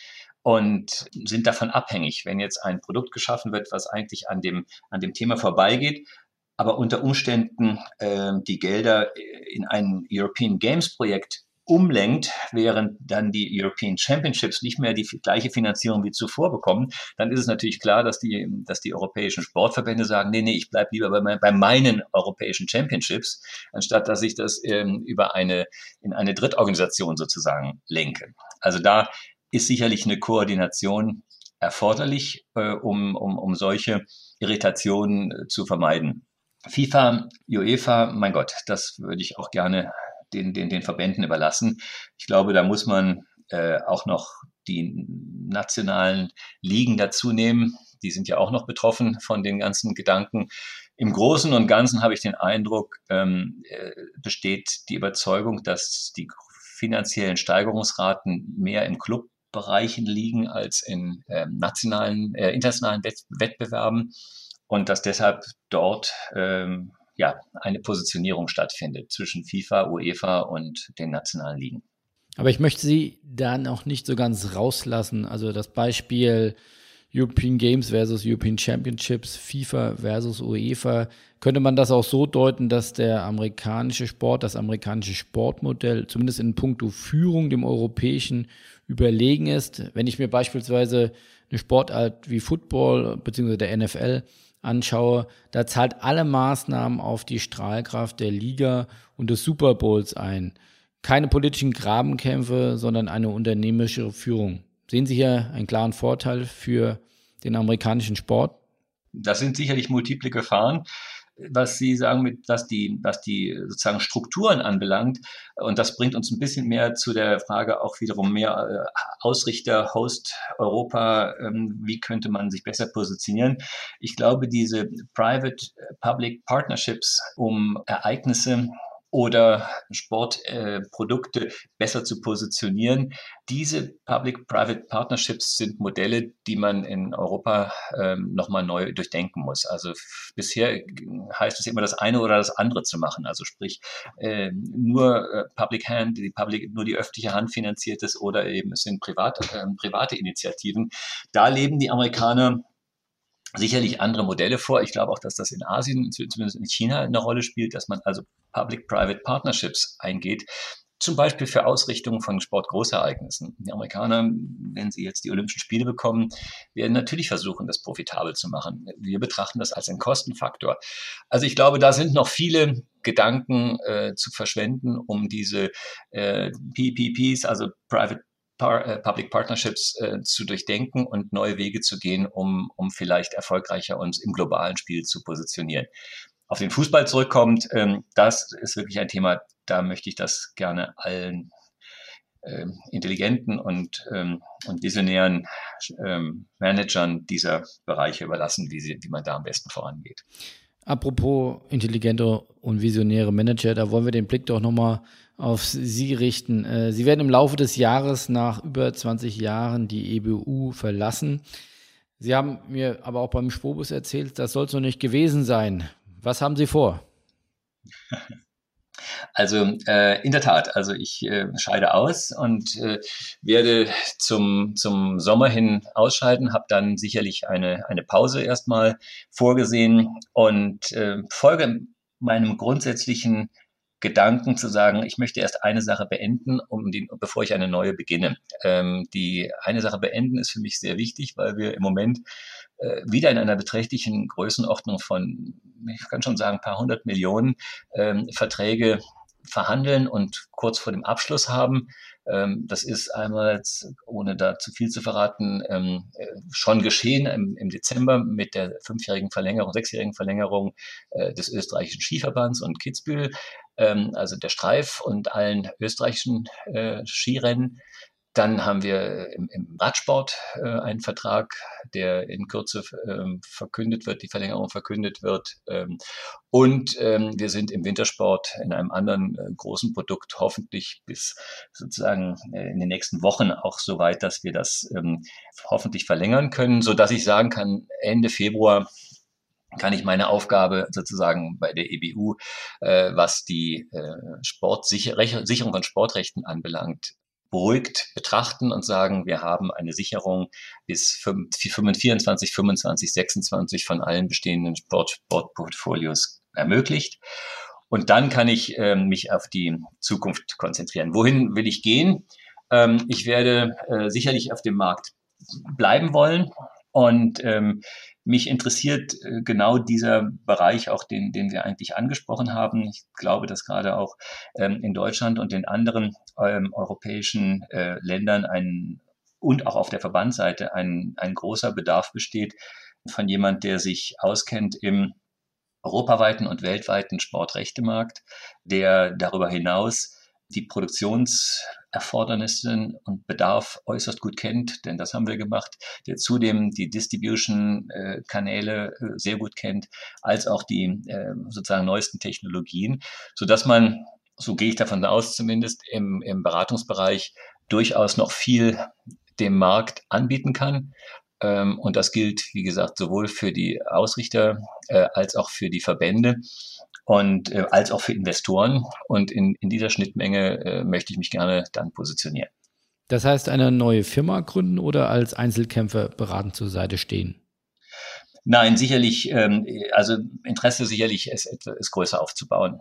und sind davon abhängig, wenn jetzt ein Produkt geschaffen wird, was eigentlich an dem, an dem Thema vorbeigeht, aber unter Umständen äh, die Gelder in ein European Games Projekt umlenkt, während dann die European Championships nicht mehr die gleiche Finanzierung wie zuvor bekommen, dann ist es natürlich klar, dass die, dass die europäischen Sportverbände sagen, nee, nee, ich bleibe lieber bei, bei, meinen europäischen Championships, anstatt dass ich das ähm, über eine, in eine Drittorganisation sozusagen lenke. Also da ist sicherlich eine Koordination erforderlich, äh, um, um, um solche Irritationen äh, zu vermeiden. FIFA, UEFA, mein Gott, das würde ich auch gerne den, den, den Verbänden überlassen. Ich glaube, da muss man äh, auch noch die nationalen Ligen dazu nehmen. Die sind ja auch noch betroffen von den ganzen Gedanken. Im Großen und Ganzen habe ich den Eindruck, ähm, äh, besteht die Überzeugung, dass die finanziellen Steigerungsraten mehr im Clubbereichen liegen als in ähm, nationalen, äh, internationalen Wettbewerben und dass deshalb dort ähm, ja, eine Positionierung stattfindet zwischen FIFA, UEFA und den nationalen Ligen. Aber ich möchte Sie da noch nicht so ganz rauslassen. Also das Beispiel European Games versus European Championships, FIFA versus UEFA, könnte man das auch so deuten, dass der amerikanische Sport, das amerikanische Sportmodell, zumindest in puncto Führung dem europäischen überlegen ist. Wenn ich mir beispielsweise eine Sportart wie Football bzw. der NFL anschaue, da zahlt alle Maßnahmen auf die Strahlkraft der Liga und des Super Bowls ein. Keine politischen Grabenkämpfe, sondern eine unternehmerische Führung. Sehen Sie hier einen klaren Vorteil für den amerikanischen Sport? Das sind sicherlich multiple Gefahren was Sie sagen, mit, was die, was die sozusagen Strukturen anbelangt. Und das bringt uns ein bisschen mehr zu der Frage auch wiederum mehr äh, Ausrichter, Host Europa, ähm, wie könnte man sich besser positionieren. Ich glaube, diese Private-Public Partnerships, um Ereignisse oder Sportprodukte äh, besser zu positionieren. Diese Public-Private Partnerships sind Modelle, die man in Europa ähm, nochmal neu durchdenken muss. Also bisher heißt es immer das eine oder das andere zu machen. Also sprich äh, nur äh, Public Hand, die Public, nur die öffentliche Hand finanziert ist oder eben es sind private, äh, private Initiativen. Da leben die Amerikaner sicherlich andere Modelle vor. Ich glaube auch, dass das in Asien, zumindest in China, eine Rolle spielt, dass man also Public-Private Partnerships eingeht. Zum Beispiel für Ausrichtungen von Sportgroßereignissen. Die Amerikaner, wenn sie jetzt die Olympischen Spiele bekommen, werden natürlich versuchen, das profitabel zu machen. Wir betrachten das als einen Kostenfaktor. Also ich glaube, da sind noch viele Gedanken äh, zu verschwenden, um diese äh, PPPs, also Private Public Partnerships äh, zu durchdenken und neue Wege zu gehen, um, um vielleicht erfolgreicher uns im globalen Spiel zu positionieren. Auf den Fußball zurückkommt, ähm, das ist wirklich ein Thema, da möchte ich das gerne allen ähm, intelligenten und, ähm, und visionären ähm, Managern dieser Bereiche überlassen, wie, sie, wie man da am besten vorangeht. Apropos intelligente und visionäre Manager, da wollen wir den Blick doch nochmal auf Sie richten. Äh, Sie werden im Laufe des Jahres nach über 20 Jahren die EBU verlassen. Sie haben mir aber auch beim Spobus erzählt, das soll es noch nicht gewesen sein. Was haben Sie vor? Also äh, in der Tat, also ich äh, scheide aus und äh, werde zum, zum Sommer hin ausscheiden, habe dann sicherlich eine, eine Pause erstmal vorgesehen und äh, folge meinem grundsätzlichen Gedanken zu sagen, ich möchte erst eine Sache beenden, um die, bevor ich eine neue beginne. Ähm, die eine Sache beenden ist für mich sehr wichtig, weil wir im Moment äh, wieder in einer beträchtlichen Größenordnung von, ich kann schon sagen, ein paar hundert Millionen ähm, Verträge verhandeln und kurz vor dem Abschluss haben. Ähm, das ist einmal, ohne da zu viel zu verraten, ähm, äh, schon geschehen im, im, Dezember mit der fünfjährigen Verlängerung, sechsjährigen Verlängerung äh, des österreichischen Skiverbands und Kitzbühel, ähm, also der Streif und allen österreichischen äh, Skirennen. Dann haben wir im, im Radsport äh, einen Vertrag, der in Kürze ähm, verkündet wird, die Verlängerung verkündet wird. Ähm, und ähm, wir sind im Wintersport in einem anderen äh, großen Produkt hoffentlich bis sozusagen äh, in den nächsten Wochen auch so weit, dass wir das ähm, hoffentlich verlängern können, so dass ich sagen kann, Ende Februar kann ich meine Aufgabe sozusagen bei der EBU, äh, was die äh, Sportsicherung von Sportrechten anbelangt, beruhigt betrachten und sagen, wir haben eine Sicherung bis 24, 25, 26 von allen bestehenden Sport, Sportportfolios ermöglicht. Und dann kann ich ähm, mich auf die Zukunft konzentrieren. Wohin will ich gehen? Ähm, ich werde äh, sicherlich auf dem Markt bleiben wollen. Und ähm, mich interessiert äh, genau dieser Bereich, auch den, den wir eigentlich angesprochen haben. Ich glaube, dass gerade auch ähm, in Deutschland und in anderen ähm, europäischen äh, Ländern ein und auch auf der Verbandsseite ein, ein großer Bedarf besteht von jemand, der sich auskennt im europaweiten und weltweiten Sportrechtemarkt, der darüber hinaus die Produktionserfordernisse und Bedarf äußerst gut kennt, denn das haben wir gemacht, der zudem die Distribution-Kanäle äh, sehr gut kennt, als auch die äh, sozusagen neuesten Technologien, so dass man, so gehe ich davon aus zumindest, im, im Beratungsbereich durchaus noch viel dem Markt anbieten kann. Ähm, und das gilt, wie gesagt, sowohl für die Ausrichter äh, als auch für die Verbände und äh, als auch für Investoren. Und in, in dieser Schnittmenge äh, möchte ich mich gerne dann positionieren. Das heißt, eine neue Firma gründen oder als Einzelkämpfer beratend zur Seite stehen? Nein, sicherlich, ähm, also Interesse sicherlich ist, ist größer aufzubauen.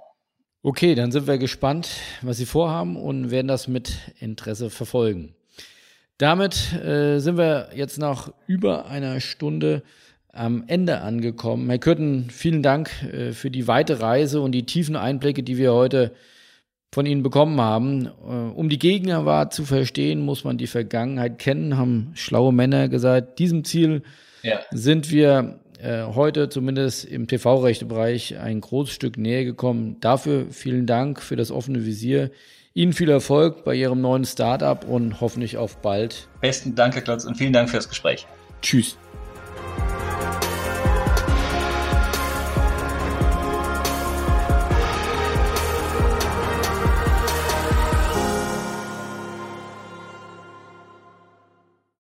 Okay, dann sind wir gespannt, was Sie vorhaben und werden das mit Interesse verfolgen. Damit äh, sind wir jetzt nach über einer Stunde am Ende angekommen. Herr Kürten, vielen Dank äh, für die weite Reise und die tiefen Einblicke, die wir heute von Ihnen bekommen haben. Äh, um die Gegenwart zu verstehen, muss man die Vergangenheit kennen, haben schlaue Männer gesagt. Diesem Ziel ja. sind wir äh, heute zumindest im TV-Rechtebereich ein großes Stück näher gekommen. Dafür vielen Dank für das offene Visier. Ihnen viel Erfolg bei Ihrem neuen Startup und hoffentlich auf bald. Besten Dank, Herr Klotz, und vielen Dank fürs Gespräch. Tschüss.